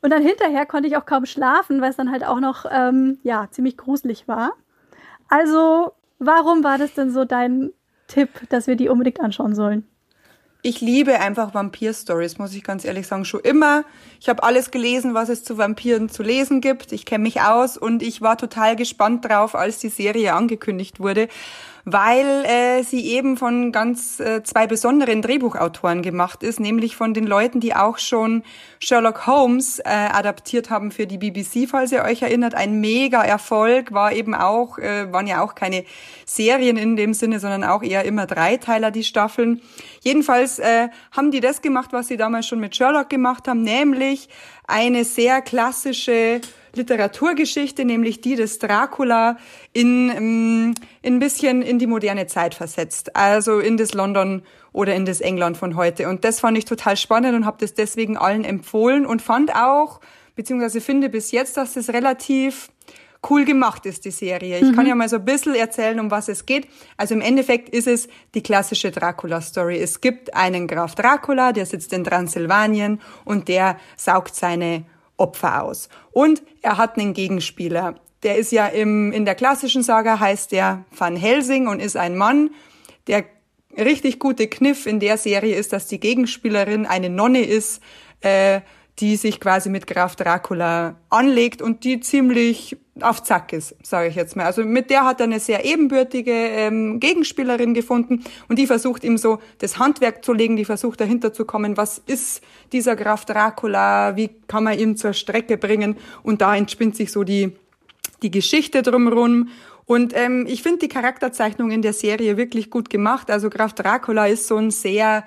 Und dann hinterher konnte ich auch kaum schlafen, weil es dann halt auch noch ähm, ja ziemlich gruselig war. Also, warum war das denn so dein Tipp, dass wir die unbedingt anschauen sollen? Ich liebe einfach Vampir-Stories, muss ich ganz ehrlich sagen, schon immer. Ich habe alles gelesen, was es zu Vampiren zu lesen gibt. Ich kenne mich aus und ich war total gespannt drauf, als die Serie angekündigt wurde weil äh, sie eben von ganz äh, zwei besonderen Drehbuchautoren gemacht ist, nämlich von den Leuten, die auch schon Sherlock Holmes äh, adaptiert haben für die BBC, falls ihr euch erinnert. Ein mega Erfolg war eben auch, äh, waren ja auch keine Serien in dem Sinne, sondern auch eher immer Dreiteiler die Staffeln. Jedenfalls äh, haben die das gemacht, was sie damals schon mit Sherlock gemacht haben, nämlich eine sehr klassische Literaturgeschichte, nämlich die des Dracula, in, ähm, in ein bisschen in die moderne Zeit versetzt. Also in das London oder in das England von heute. Und das fand ich total spannend und habe das deswegen allen empfohlen und fand auch, beziehungsweise finde bis jetzt, dass das relativ cool gemacht ist, die Serie. Ich mhm. kann ja mal so ein bisschen erzählen, um was es geht. Also im Endeffekt ist es die klassische Dracula-Story. Es gibt einen Graf Dracula, der sitzt in Transsilvanien und der saugt seine Opfer aus. Und er hat einen Gegenspieler. Der ist ja im, in der klassischen Saga heißt der Van Helsing und ist ein Mann. Der richtig gute Kniff in der Serie ist, dass die Gegenspielerin eine Nonne ist, äh, die sich quasi mit Graf Dracula anlegt und die ziemlich auf Zack ist, sage ich jetzt mal. Also mit der hat er eine sehr ebenbürtige ähm, Gegenspielerin gefunden und die versucht ihm so das Handwerk zu legen, die versucht dahinter zu kommen, was ist dieser Graf Dracula, wie kann man ihn zur Strecke bringen und da entspinnt sich so die, die Geschichte drumherum und ähm, ich finde die Charakterzeichnung in der Serie wirklich gut gemacht. Also Graf Dracula ist so ein sehr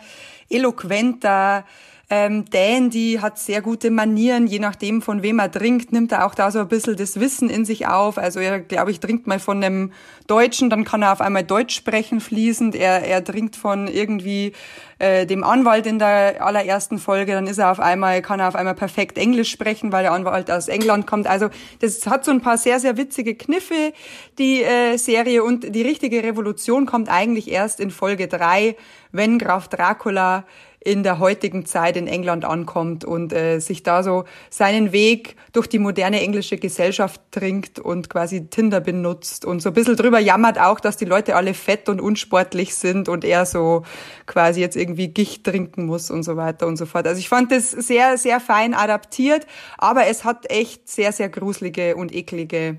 eloquenter, ähm, Dandy hat sehr gute Manieren, je nachdem von wem er trinkt, nimmt er auch da so ein bisschen das Wissen in sich auf. Also er, glaube ich, trinkt mal von einem Deutschen, dann kann er auf einmal Deutsch sprechen fließend. Er, er trinkt von irgendwie äh, dem Anwalt in der allerersten Folge, dann ist er auf einmal, kann er auf einmal perfekt Englisch sprechen, weil der Anwalt aus England kommt. Also das hat so ein paar sehr, sehr witzige Kniffe, die äh, Serie. Und die richtige Revolution kommt eigentlich erst in Folge drei, wenn Graf Dracula in der heutigen Zeit in England ankommt und äh, sich da so seinen Weg durch die moderne englische Gesellschaft trinkt und quasi Tinder benutzt und so ein bisschen drüber jammert auch, dass die Leute alle fett und unsportlich sind und er so quasi jetzt irgendwie Gicht trinken muss und so weiter und so fort. Also ich fand das sehr, sehr fein adaptiert, aber es hat echt sehr, sehr gruselige und eklige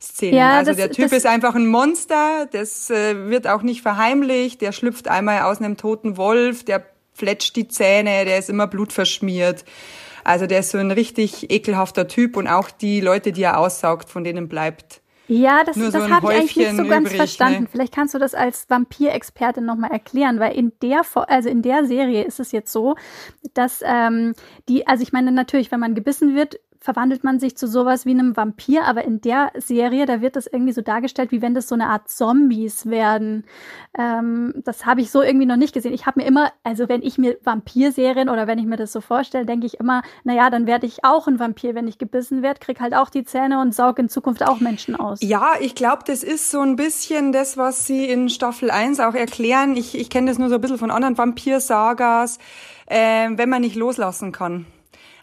Szenen. Ja, also das, der Typ ist einfach ein Monster, das äh, wird auch nicht verheimlicht, der schlüpft einmal aus einem toten Wolf, der fletscht die Zähne, der ist immer blutverschmiert. Also der ist so ein richtig ekelhafter Typ und auch die Leute, die er aussaugt, von denen bleibt. Ja, das, das so habe ich eigentlich nicht so ganz übrig, verstanden. Ne? Vielleicht kannst du das als Vampirexpertin nochmal erklären, weil in der, also in der Serie ist es jetzt so, dass ähm, die, also ich meine natürlich, wenn man gebissen wird, verwandelt man sich zu sowas wie einem Vampir, aber in der Serie, da wird das irgendwie so dargestellt, wie wenn das so eine Art Zombies werden. Ähm, das habe ich so irgendwie noch nicht gesehen. Ich habe mir immer, also wenn ich mir Vampirserien oder wenn ich mir das so vorstelle, denke ich immer, naja, dann werde ich auch ein Vampir, wenn ich gebissen werde, krieg halt auch die Zähne und saug in Zukunft auch Menschen aus. Ja, ich glaube, das ist so ein bisschen das, was sie in Staffel 1 auch erklären. Ich, ich kenne das nur so ein bisschen von anderen Vampir-Sagas, äh, wenn man nicht loslassen kann.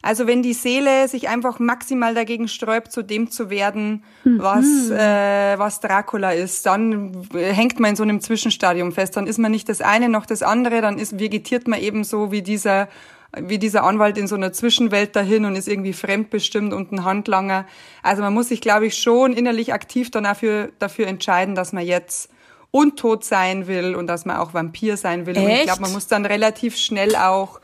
Also wenn die Seele sich einfach maximal dagegen sträubt, zu dem zu werden, mhm. was, äh, was Dracula ist, dann hängt man in so einem Zwischenstadium fest. Dann ist man nicht das eine noch das andere, dann ist, vegetiert man eben so wie dieser wie dieser Anwalt in so einer Zwischenwelt dahin und ist irgendwie fremdbestimmt und ein Handlanger. Also man muss sich, glaube ich, schon innerlich aktiv dann dafür, dafür entscheiden, dass man jetzt untot sein will und dass man auch Vampir sein will. Echt? Und ich glaube, man muss dann relativ schnell auch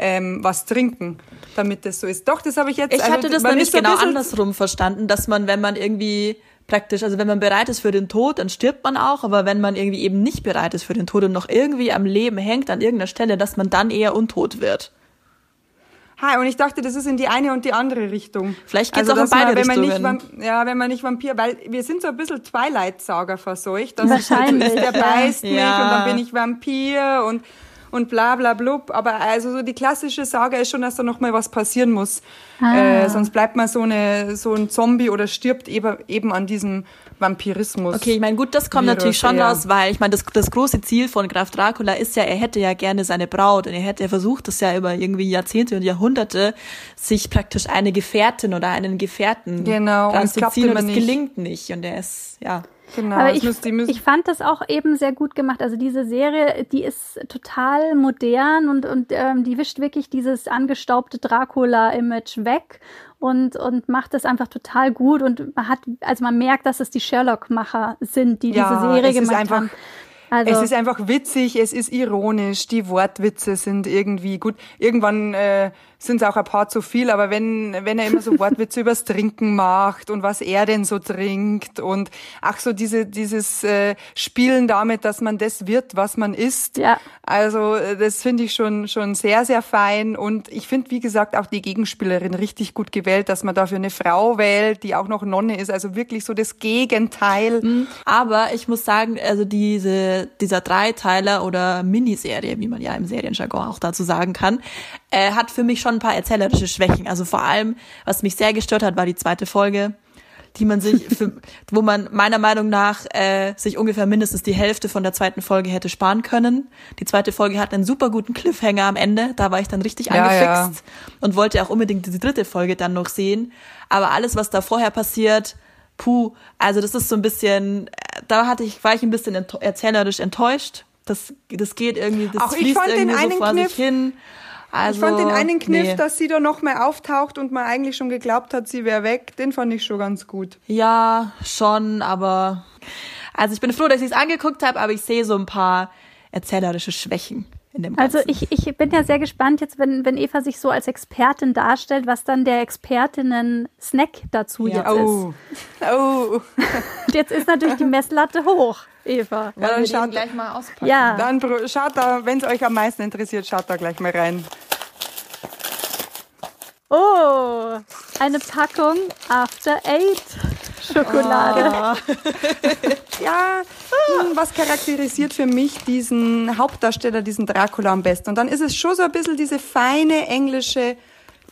ähm, was trinken, damit das so ist. Doch, das habe ich jetzt. Ich hatte also, das nämlich genau andersrum verstanden, dass man, wenn man irgendwie praktisch, also wenn man bereit ist für den Tod, dann stirbt man auch, aber wenn man irgendwie eben nicht bereit ist für den Tod und noch irgendwie am Leben hängt an irgendeiner Stelle, dass man dann eher untot wird. Hi, und ich dachte, das ist in die eine und die andere Richtung. Vielleicht geht's also, auch in beide man, wenn Richtungen. Man nicht, ja, wenn man nicht Vampir, weil wir sind so ein bisschen Twilight-Saga verseucht. Das Wahrscheinlich. Ist, der beißt ja. mich und dann bin ich Vampir und und bla bla blub. Aber also so die klassische Sage ist schon, dass da noch mal was passieren muss. Ah. Äh, sonst bleibt man so, eine, so ein Zombie oder stirbt eben, eben an diesem Vampirismus. Okay, ich meine, gut, das kommt Virus, natürlich schon ja. raus, weil ich meine, das, das große Ziel von Graf Dracula ist ja, er hätte ja gerne seine Braut und er hätte versucht, das ja über irgendwie Jahrzehnte und Jahrhunderte, sich praktisch eine Gefährtin oder einen Gefährten genau, ranzuziehen und es gelingt nicht und er ist, ja. Genau, Aber ich, ich fand das auch eben sehr gut gemacht. Also diese Serie, die ist total modern und, und ähm, die wischt wirklich dieses angestaubte Dracula-Image weg und, und macht das einfach total gut. Und man hat, also man merkt, dass es die Sherlock-Macher sind, die ja, diese Serie gemacht haben. Also, es ist einfach witzig, es ist ironisch, die Wortwitze sind irgendwie gut. Irgendwann äh, sind es auch ein paar zu viel, aber wenn, wenn er immer so [LAUGHS] Wortwitze übers Trinken macht und was er denn so trinkt und ach so diese, dieses äh, Spielen damit, dass man das wird, was man isst. Ja. Also äh, das finde ich schon, schon sehr, sehr fein und ich finde, wie gesagt, auch die Gegenspielerin richtig gut gewählt, dass man dafür eine Frau wählt, die auch noch Nonne ist, also wirklich so das Gegenteil. Mhm. Aber ich muss sagen, also diese, dieser Dreiteiler oder Miniserie, wie man ja im Serienjargon auch dazu sagen kann, äh, hat für mich schon ein paar erzählerische Schwächen. Also vor allem, was mich sehr gestört hat, war die zweite Folge, die man sich, für, [LAUGHS] wo man meiner Meinung nach äh, sich ungefähr mindestens die Hälfte von der zweiten Folge hätte sparen können. Die zweite Folge hat einen super guten Cliffhanger am Ende. Da war ich dann richtig ja, angefixt ja. und wollte auch unbedingt die dritte Folge dann noch sehen. Aber alles, was da vorher passiert, puh, also das ist so ein bisschen, äh, da hatte ich, war ich ein bisschen ent erzählerisch enttäuscht. Das, das geht irgendwie, das Auch fließt irgendwie so vor Kniff, sich hin. Also, ich fand den einen Kniff, nee. dass sie da noch mehr auftaucht und man eigentlich schon geglaubt hat, sie wäre weg, den fand ich schon ganz gut. Ja, schon, aber also ich bin froh, dass ich es angeguckt habe, aber ich sehe so ein paar erzählerische Schwächen. In dem also ich, ich bin ja sehr gespannt jetzt, wenn, wenn Eva sich so als Expertin darstellt, was dann der Expertinnen-Snack dazu ja. jetzt oh. ist. Oh. jetzt ist natürlich die Messlatte hoch. Eva. Ja, dann schaut gleich mal auspacken. Ja. Dann schaut da, wenn es euch am meisten interessiert, schaut da gleich mal rein. Oh, eine Packung After Eight Schokolade. Oh. [LAUGHS] ja, hm, was charakterisiert für mich diesen Hauptdarsteller, diesen Dracula am besten? Und dann ist es schon so ein bisschen diese feine englische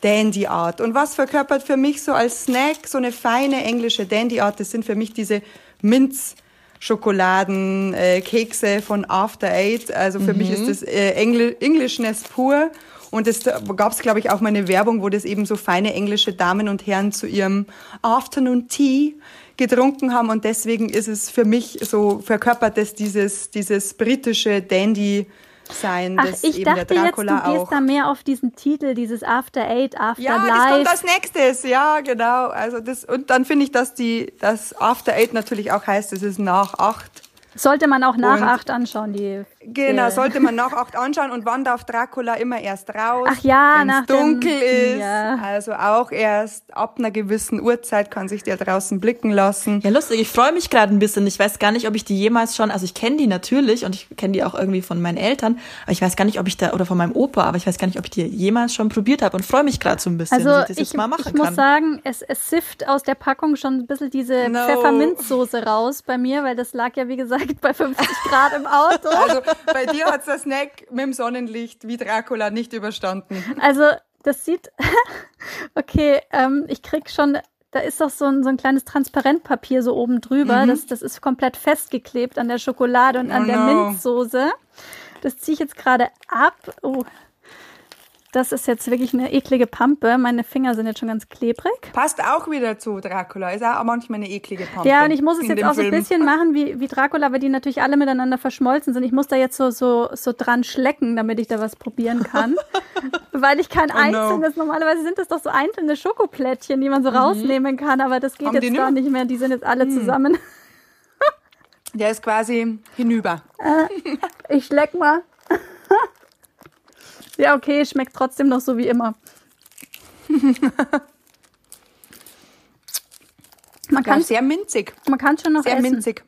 Dandy-Art. Und was verkörpert für mich so als Snack so eine feine englische Dandy-Art? Das sind für mich diese Minz- Schokoladen, äh, Kekse von After Eight. Also für mhm. mich ist das äh, Engl Englishness pur. Und es gab es, glaube ich, auch mal eine Werbung, wo das eben so feine englische Damen und Herren zu ihrem Afternoon Tea getrunken haben. Und deswegen ist es für mich so, verkörpert es dieses, dieses britische Dandy- sein. Ach, ich dachte jetzt, du gehst auch. da mehr auf diesen Titel, dieses After Eight, After ja, Life. Ja, das kommt als nächstes. Ja, genau. Also das, und dann finde ich, dass die, das After Eight natürlich auch heißt, es ist nach acht. Sollte man auch nach und acht anschauen, die. Genau, die. sollte man nach acht anschauen und wann darf Dracula immer erst raus? Ach ja, nach dunkel dem, ist. Ja. Also auch erst ab einer gewissen Uhrzeit kann sich der draußen blicken lassen. Ja, lustig. Ich freue mich gerade ein bisschen. Ich weiß gar nicht, ob ich die jemals schon, also ich kenne die natürlich und ich kenne die auch irgendwie von meinen Eltern, aber ich weiß gar nicht, ob ich da oder von meinem Opa, aber ich weiß gar nicht, ob ich die jemals schon probiert habe und freue mich gerade so ein bisschen, also dass ich das ich, jetzt mal machen ich kann. Ich muss sagen, es, es sifft aus der Packung schon ein bisschen diese no. Pfefferminzsoße raus bei mir, weil das lag ja wie gesagt bei 50 Grad im Auto. Also bei dir hat der Snack mit dem Sonnenlicht wie Dracula nicht überstanden. Also das sieht, [LAUGHS] okay, ähm, ich krieg schon, da ist doch so ein, so ein kleines Transparentpapier so oben drüber. Mhm. Das, das ist komplett festgeklebt an der Schokolade und an oh der no. Minzsoße. Das ziehe ich jetzt gerade ab. Oh, das ist jetzt wirklich eine eklige Pampe. Meine Finger sind jetzt schon ganz klebrig. Passt auch wieder zu Dracula. Ist auch manchmal eine eklige Pampe. Ja, und ich muss es jetzt auch so ein bisschen [LAUGHS] machen wie, wie Dracula, weil die natürlich alle miteinander verschmolzen sind. Ich muss da jetzt so, so, so dran schlecken, damit ich da was probieren kann. [LAUGHS] weil ich kein oh einzelnes, no. normalerweise sind das doch so einzelne Schokoplättchen, die man so mhm. rausnehmen kann, aber das geht Haben jetzt gar nicht mehr. Die sind jetzt alle mhm. zusammen. [LAUGHS] Der ist quasi hinüber. Äh, ich schleck mal. Ja, okay, schmeckt trotzdem noch so wie immer. [LAUGHS] Man Ja, kann sehr minzig. man kann schon noch Sehr essen. minzig.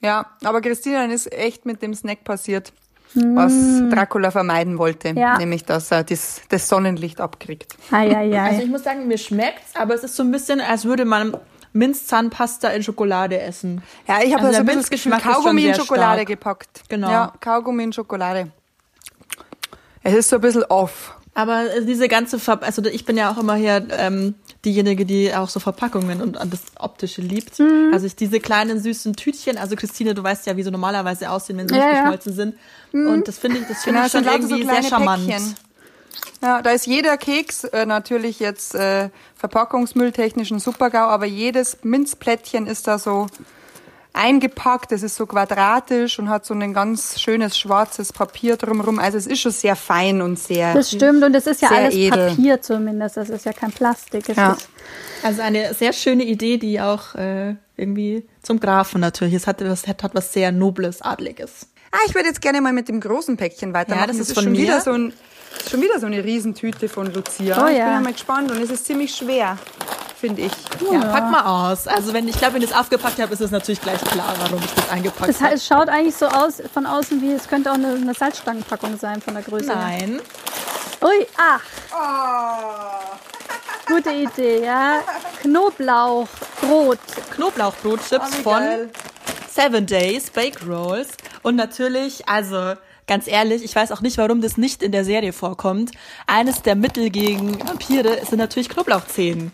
Ja, aber Christina dann ist echt mit dem Snack passiert, was Dracula vermeiden wollte. Mm. Ja. Nämlich, dass er das, das Sonnenlicht abkriegt. Also Eieiei. ich muss sagen, mir schmeckt's, aber es ist so ein bisschen, als würde man Minzzahnpasta in Schokolade essen. Ja, ich habe Also also ein bisschen Kaugummi in Schokolade stark. gepackt. Genau. Ja, Kaugummi in Schokolade. Es ist so ein bisschen off. Aber diese ganze, Ver also ich bin ja auch immer hier ähm, diejenige, die auch so Verpackungen und das Optische liebt. Mhm. Also ich diese kleinen süßen Tütchen, also Christine, du weißt ja, wie sie normalerweise aussehen, wenn sie Ja, nicht ja. geschmolzen sind. Und das finde ich, das finde Genau, ich schon lauter so irgendwie sehr charmant. Päckchen. Ja, da ist jeder Keks äh, natürlich jetzt äh, verpackungsmülltechnisch ein Supergau, aber jedes Minzplättchen ist da so eingepackt. Es ist so quadratisch und hat so ein ganz schönes schwarzes Papier drumherum. Also es ist schon sehr fein und sehr. Das stimmt und es ist ja alles edel. Papier zumindest. Das ist ja kein Plastik. Es Ja. ist, Also eine sehr schöne Idee, die auch äh, irgendwie zum Grafen natürlich. Es hat was, hat, hat was sehr Nobles, Adliges. Ah, ich würde jetzt gerne mal mit dem großen Päckchen weitermachen. Ja, das ist von schon mir. wieder so ein schon wieder so eine Riesentüte von Lucia. Oh ich ja. bin ja mal gespannt und es ist ziemlich schwer, finde ich. Ja, pack mal aus. Also wenn ich glaube, wenn ich es aufgepackt habe, ist es natürlich gleich klar, warum ich das eingepackt habe. es schaut eigentlich so aus von außen wie es könnte auch eine, eine Salzstangenpackung sein von der Größe. Nein. Ui, ach, Oh, gute Idee, ja. [LAUGHS] Knoblauchbrot. Knoblauchbrotchips wie von geil. Seven Days Bake Rolls. Und natürlich, also ganz ehrlich, ich weiß auch nicht, warum das nicht in der Serie vorkommt. Eines der Mittel gegen Vampire sind natürlich Knoblauchzehen.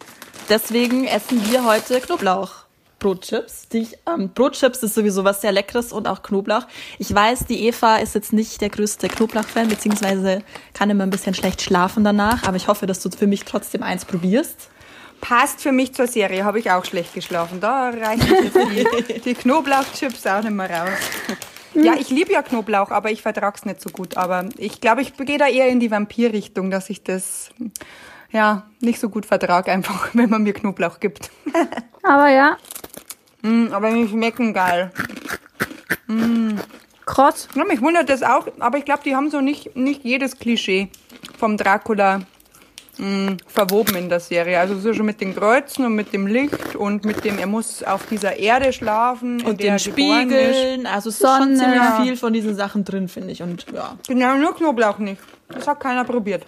Deswegen essen wir heute Knoblauchbrotchips. Die ich, ähm, Brotchips ist sowieso was sehr Leckeres und auch Knoblauch. Ich weiß, die Eva ist jetzt nicht der größte Knoblauchfan, beziehungsweise kann immer ein bisschen schlecht schlafen danach. Aber ich hoffe, dass du für mich trotzdem eins probierst. Passt für mich zur Serie, habe ich auch schlecht geschlafen. Da reichen die, [LAUGHS] die Knoblauchchips auch nicht mehr raus. Ja, ich liebe ja Knoblauch, aber ich vertrag's nicht so gut. Aber ich glaube, ich gehe da eher in die Vampir-Richtung, dass ich das ja nicht so gut vertrag, einfach, [LAUGHS] wenn man mir Knoblauch gibt. Aber ja, Mm, aber die schmecken geil. Krotz. Ja, mich wundert das auch, aber ich glaube, die haben so nicht, nicht jedes Klischee vom Dracula mh, verwoben in der Serie. Also so schon mit den Kreuzen und mit dem Licht und mit dem, er muss auf dieser Erde schlafen. Und den. Spiegeln. Also es ist schon Sonne. ziemlich Ja. viel von diesen Sachen drin, finde ich. Und ja. Genau, nur Knoblauch nicht. Das hat keiner probiert.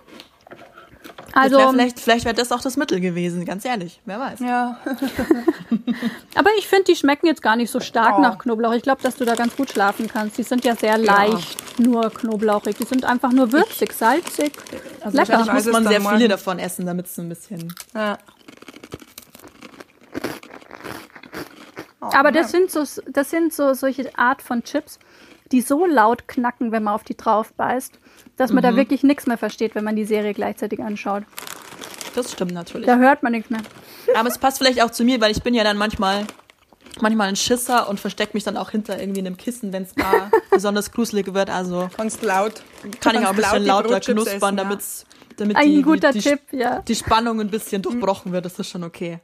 Also, wär vielleicht vielleicht wäre das auch das Mittel gewesen, ganz ehrlich. Wer weiß. Ja. [LAUGHS] aber ich finde, die schmecken jetzt gar nicht so stark Oh. nach Knoblauch. Ich glaube, dass du da ganz gut schlafen kannst. Die sind ja sehr leicht, nur knoblauchig. Die sind einfach nur würzig, salzig, Also lecker. wahrscheinlich muss man sehr morgen. viele davon essen, damit es so ein bisschen. ja. Aber das sind so, das sind so solche Art von Chips, die so laut knacken, wenn man auf die drauf beißt, dass man Mhm. da wirklich nichts mehr versteht, wenn man die Serie gleichzeitig anschaut. Das stimmt natürlich. Da hört man nichts mehr. Aber es passt vielleicht auch zu mir, weil ich bin ja dann manchmal manchmal ein Schisser und verstecke mich dann auch hinter irgendwie einem Kissen, wenn es gar [LAUGHS] besonders gruselig wird. Also Kannst laut. kann ich auch ein bisschen laut lauter knuspern, damit's, damit Ein die, guter die, die, Tipp, ja. die Spannung ein bisschen durchbrochen wird. Das ist schon okay.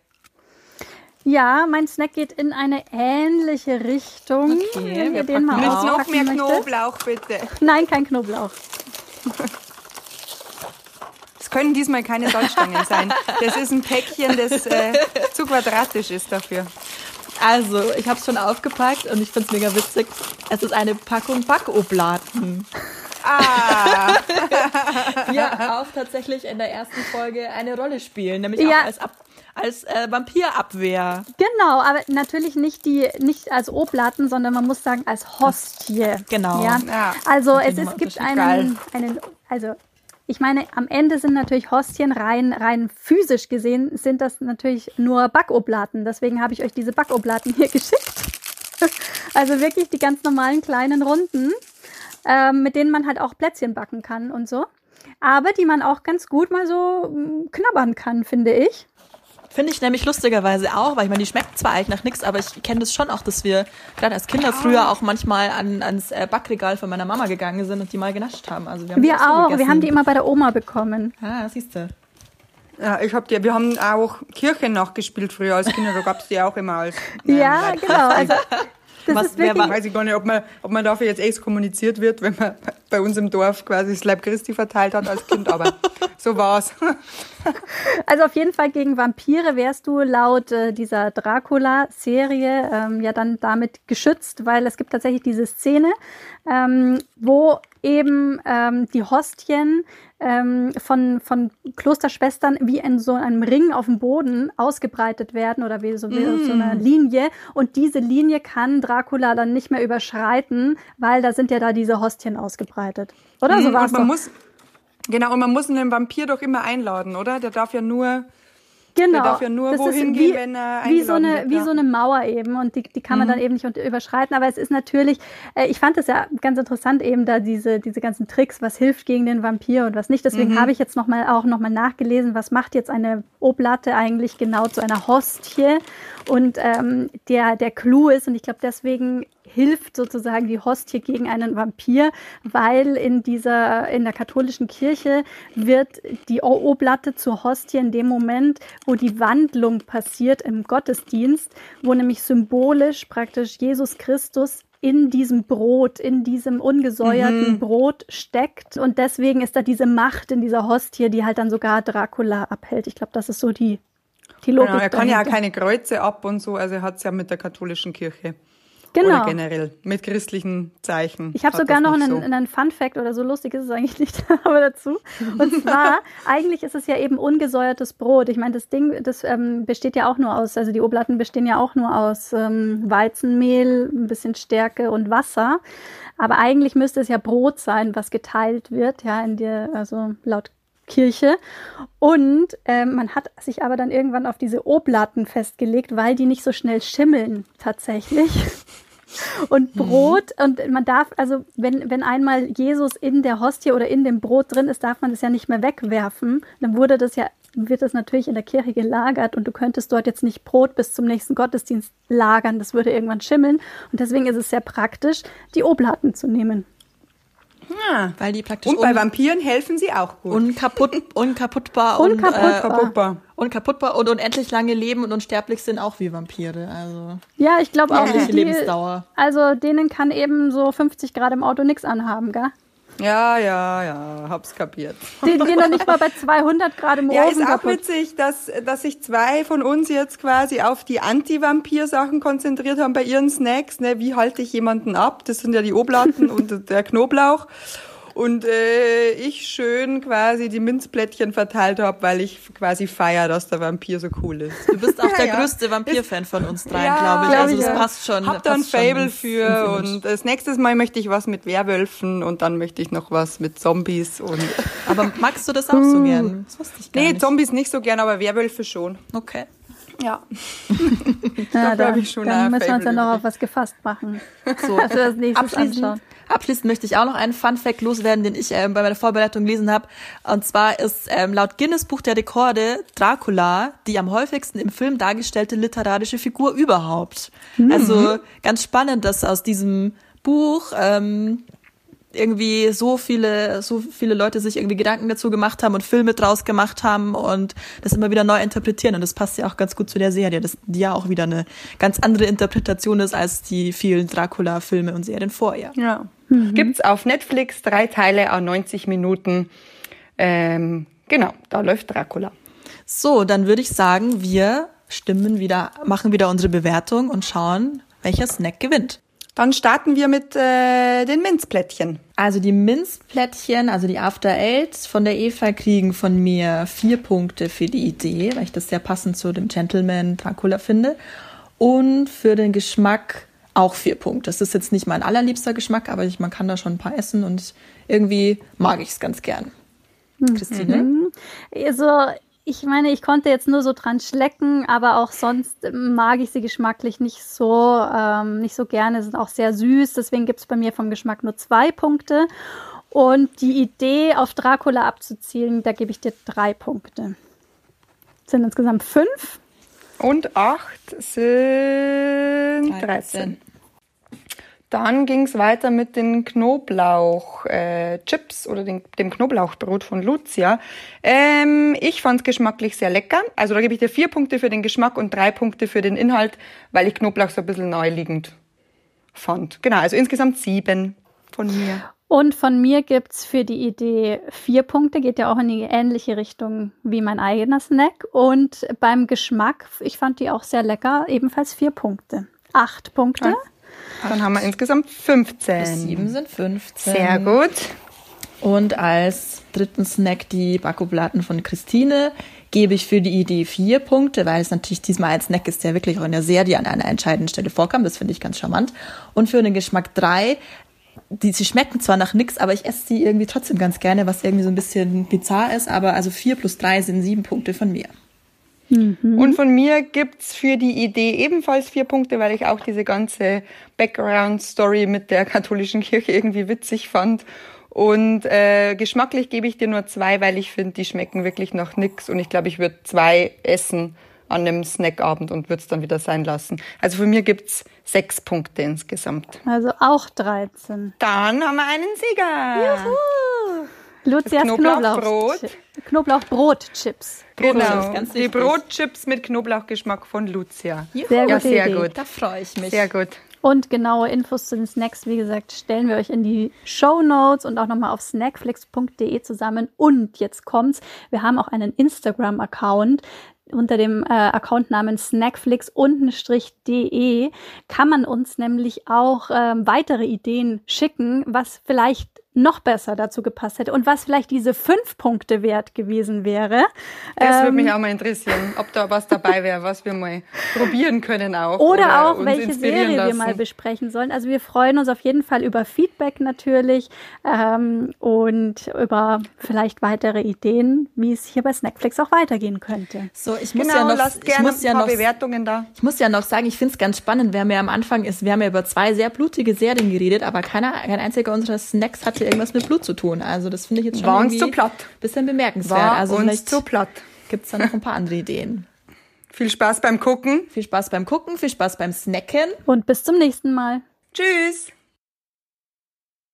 Ja, mein Snack geht in eine ähnliche Richtung. Okay, wir ihr den mal packen Willst noch mehr möchtet. Knoblauch, bitte? Nein, kein Knoblauch. [LAUGHS] Es können diesmal keine Salzstangen sein. Das ist ein Päckchen, das äh, zu quadratisch ist dafür. Also, ich habe es schon aufgepackt und ich finde es mega witzig. Es ist eine Packung Backoblaten. Ah, [LAUGHS] die ja auch tatsächlich in der ersten Folge eine Rolle spielen, nämlich Ja. auch als, Ab als äh, Vampirabwehr. Genau, aber natürlich nicht die, nicht als Oblaten, sondern man muss sagen als Hostie. Genau. Ja. Ja. Also es nochmal gibt einen, einen, also ich meine, am Ende sind natürlich Hostien rein, rein physisch gesehen, sind das natürlich nur Backoblaten. Deswegen habe ich euch diese Backoblaten [LAUGHS] hier geschickt. Also wirklich die ganz normalen kleinen Runden, ähm, mit denen man halt auch Plätzchen backen kann und so. Aber die man auch ganz gut mal so mm, knabbern kann, finde ich. Finde ich nämlich lustigerweise auch, weil ich meine, die schmeckt zwar eigentlich nach nichts, aber ich kenne das schon auch, dass wir gerade als Kinder früher auch manchmal an, ans äh, Backregal von meiner Mama gegangen sind und die mal genascht haben. Also wir haben die Wir auch, gegessen. wir haben die immer bei der Oma bekommen. Ah, siehst du. ja, ich hab die, wir haben auch Kirche nachgespielt früher als Kinder, da gab's die auch immer als. [LAUGHS] Ja, genau. Also Das Was, ist wer wirklich, war, Weiß ich gar nicht, ob man, ob man dafür jetzt exkommuniziert wird, wenn man [LAUGHS] bei uns im Dorf quasi das Leib Christi verteilt hat als Kind, aber [LAUGHS] so war's. Also auf jeden Fall gegen Vampire wärst du laut äh, dieser Dracula-Serie ähm, ja dann damit geschützt, weil es gibt tatsächlich diese Szene, ähm, wo eben ähm, die Hostien ähm, von, von Klosterschwestern wie in so einem Ring auf dem Boden ausgebreitet werden oder wie so, wie Mm. so eine Linie. Und diese Linie kann Dracula dann nicht mehr überschreiten, weil da sind ja da diese Hostien ausgebreitet. Oder so Mhm, war es genau, und man muss einen Vampir doch immer einladen, oder? Der darf ja nur, Genau. Der darf ja nur das wohin ist gehen, wie, wenn er wie so eine wird, wie ja. Mhm. so eine Mauer eben und die, die kann man dann eben nicht überschreiten. Aber es ist natürlich, äh, ich fand es ja ganz interessant eben da diese diese ganzen Tricks, was hilft gegen den Vampir und was nicht. Deswegen Mhm. habe ich jetzt noch mal auch noch mal nachgelesen, was macht jetzt eine Oblatte eigentlich genau zu einer Hostie und ähm, der der Clou ist und ich glaube deswegen hilft sozusagen die Hostie gegen einen Vampir, weil in dieser, in der katholischen Kirche wird die Oblatte zur Hostie in dem Moment, wo die Wandlung passiert im Gottesdienst, wo nämlich symbolisch praktisch Jesus Christus in diesem Brot, in diesem ungesäuerten Brot steckt. Und deswegen ist da diese Macht in dieser Hostie, die halt dann sogar Dracula abhält. Ich glaube, das ist so die, die Logik. genau, er kann ja dahinter. keine Kreuze ab und so, also er hat's ja mit der katholischen Kirche. Genau. Oder generell mit christlichen Zeichen. Ich habe sogar noch einen, so. einen Fun Fact oder so lustig ist es eigentlich nicht, [LAUGHS] aber dazu. Und zwar, [LAUGHS] eigentlich ist es ja eben ungesäuertes Brot. Ich meine, das Ding, das ähm, besteht ja auch nur aus, also die Oblatten bestehen ja auch nur aus ähm, Weizenmehl, ein bisschen Stärke und Wasser. Aber eigentlich müsste es ja Brot sein, was geteilt wird, ja, in der, also laut Kirche. Und ähm, man hat sich aber dann irgendwann auf diese Oblaten festgelegt, weil die nicht so schnell schimmeln tatsächlich. [LAUGHS] Und Brot, und man darf, also wenn, wenn einmal Jesus in der Hostie oder in dem Brot drin ist, darf man das ja nicht mehr wegwerfen. Dann wurde das ja, wird das natürlich in der Kirche gelagert und du könntest dort jetzt nicht Brot bis zum nächsten Gottesdienst lagern. Das würde irgendwann schimmeln. Und deswegen ist es sehr praktisch, die Oblaten zu nehmen. Ah. weil die praktisch Und bei un, Vampiren helfen sie auch gut. unkaputt, [LAUGHS] unkaputtbar und, Unkaputtbar. äh, Kaputtbar. unkaputtbar und unendlich lange leben und unsterblich sind auch wie Vampire. Also Ja, ich glaube auch. ähnliche Die, Lebensdauer. also denen kann eben so 50 Grad im Auto nichts anhaben, gell? Ja, ja, ja, hab's kapiert. Die gehen noch nicht mal bei [LAUGHS] 200 Grad im Ja, Ofen ist auch kaputt. witzig, dass, dass sich zwei von uns jetzt quasi auf die Anti-Vampir-Sachen konzentriert haben bei ihren Snacks. Ne? Wie halte ich jemanden ab? Das sind ja die Oblaten [LAUGHS] und der Knoblauch. Und äh, ich schön quasi die Minzplättchen verteilt habe, weil ich quasi feier, dass der Vampir so cool ist. Du bist auch der Ja. größte Vampir-Fan von uns dreien, Ja, glaube ich. Also das ja. passt schon. Hab da ein Fable für und das nächste Mal möchte ich was mit Werwölfen und dann möchte ich noch was mit Zombies und Aber magst du das auch so gern? Das wusste ich gar nee, nicht. Zombies nicht so gern, aber Werwölfe schon. Okay. Ja. [LAUGHS] Ja, da hab ich schon dann müssen wir uns ja noch auf was gefasst machen. [LAUGHS] So, Dass wir das nächstes abschließend, anschauen. abschließend möchte ich auch noch einen Fun-Fact loswerden, den ich ähm, bei meiner Vorbereitung gelesen habe. Und zwar ist ähm, laut Guinness Buch der Rekorde Dracula die am häufigsten im Film dargestellte literarische Figur überhaupt. Also ganz spannend, dass aus diesem Buch ähm, irgendwie so viele, so viele Leute sich irgendwie Gedanken dazu gemacht haben und Filme draus gemacht haben und das immer wieder neu interpretieren. Und das passt ja auch ganz gut zu der Serie, dass die ja auch wieder eine ganz andere Interpretation ist als die vielen Dracula-Filme und Serien vorher. Ja. Gibt's auf Netflix drei Teile a 90 Minuten. Ähm, genau, da läuft Dracula. So, dann würde ich sagen, wir stimmen wieder, machen wieder unsere Bewertung und schauen, welcher Snack gewinnt. Dann starten wir mit äh, den Minzplättchen. Also die Minzplättchen, also die After Eights von der Eva kriegen von mir vier Punkte für die Idee, weil ich das sehr passend zu dem Gentleman Dracula finde. Und für den Geschmack auch vier Punkte. Das ist jetzt nicht mein allerliebster Geschmack, aber ich, man kann da schon ein paar essen und irgendwie mag ich es ganz gern. Christine? Also, ich meine, ich konnte jetzt nur so dran schlecken, aber auch sonst mag ich sie geschmacklich nicht so, ähm, nicht so gerne. Sind auch sehr süß, deswegen gibt es bei mir vom Geschmack nur zwei Punkte. Und die Idee, auf Dracula abzuzielen, da gebe ich dir drei Punkte. Sind insgesamt fünf. Und acht sind 13. Dann ging's weiter mit den Knoblauch-Chips äh, oder den, dem Knoblauchbrot von Lucia. Ähm, ich fand's geschmacklich sehr lecker. Also da gebe ich dir vier Punkte für den Geschmack und drei Punkte für den Inhalt, weil ich Knoblauch so ein bisschen naheliegend fand. Genau, also insgesamt sieben von mir. Und von mir gibt's für die Idee vier Punkte, geht ja auch in die ähnliche Richtung wie mein eigener Snack. Und beim Geschmack, ich fand die auch sehr lecker, ebenfalls vier Punkte. Acht Punkte. Dann haben wir insgesamt 15. Sieben sind 15. Sehr gut. Und als dritten Snack die Bakoblaten von Christine gebe ich für die Idee vier Punkte, weil es natürlich diesmal ein Snack ist, der wirklich auch in der Serie an einer entscheidenden Stelle vorkam. Das finde ich ganz charmant. Und für den Geschmack drei, die, sie schmecken zwar nach nix, aber ich esse sie irgendwie trotzdem ganz gerne, was irgendwie so ein bisschen bizarr ist. Aber also vier plus drei sind sieben Punkte von mir. Und von mir gibt's für die Idee ebenfalls vier Punkte, weil ich auch diese ganze Background-Story mit der katholischen Kirche irgendwie witzig fand. Und äh, geschmacklich gebe ich dir nur zwei, weil ich finde, die schmecken wirklich nach nix. Und ich glaube, ich würde zwei essen an einem Snackabend und würde es dann wieder sein lassen. Also von mir gibt's sechs Punkte insgesamt. Also auch 13. Dann haben wir einen Sieger. Lucias Knoblauchbrot. Knoblauch Knoblauchbrot-Chips. Genau, ganz die. Brotchips mit Knoblauchgeschmack von Lucia. Sehr Ja, gute sehr Idee. gut. Da freue ich mich. Sehr gut. Und genaue Infos zu den Snacks, wie gesagt, stellen wir euch in die Show Notes und auch nochmal auf snackflix.de zusammen. Und jetzt kommt's, wir haben auch einen Instagram-Account. Unter dem äh, Accountnamen snackflix-de kann man uns nämlich auch ähm, weitere Ideen schicken, was vielleicht noch besser dazu gepasst hätte und was vielleicht diese fünf Punkte wert gewesen wäre. Das würde Ähm, mich auch mal interessieren, ob da was dabei wäre, was wir mal probieren können auch. Oder, auch, uns welche Serie wir lassen. mal besprechen sollen. Also wir freuen uns auf jeden Fall über Feedback natürlich ähm, und über vielleicht weitere Ideen, wie es hier bei Snackflix auch weitergehen könnte. So, ich muss Genau, ja noch, lasst ich gerne muss ein ja paar noch, Bewertungen da. ich muss ja noch sagen, ich finde es ganz spannend. Wir haben ja am Anfang ist, wir haben ja über zwei sehr blutige Serien geredet, aber keiner, kein einziger unserer Snacks hatte irgendwas mit Blut zu tun. Also das finde ich jetzt schon War uns irgendwie zu platt. bisschen bemerkenswert. War also uns zu platt. gibt's da noch ein paar andere Ideen. [LAUGHS] Viel Spaß beim Gucken. Viel Spaß beim Gucken, viel Spaß beim Snacken. Und bis zum nächsten Mal. Tschüss.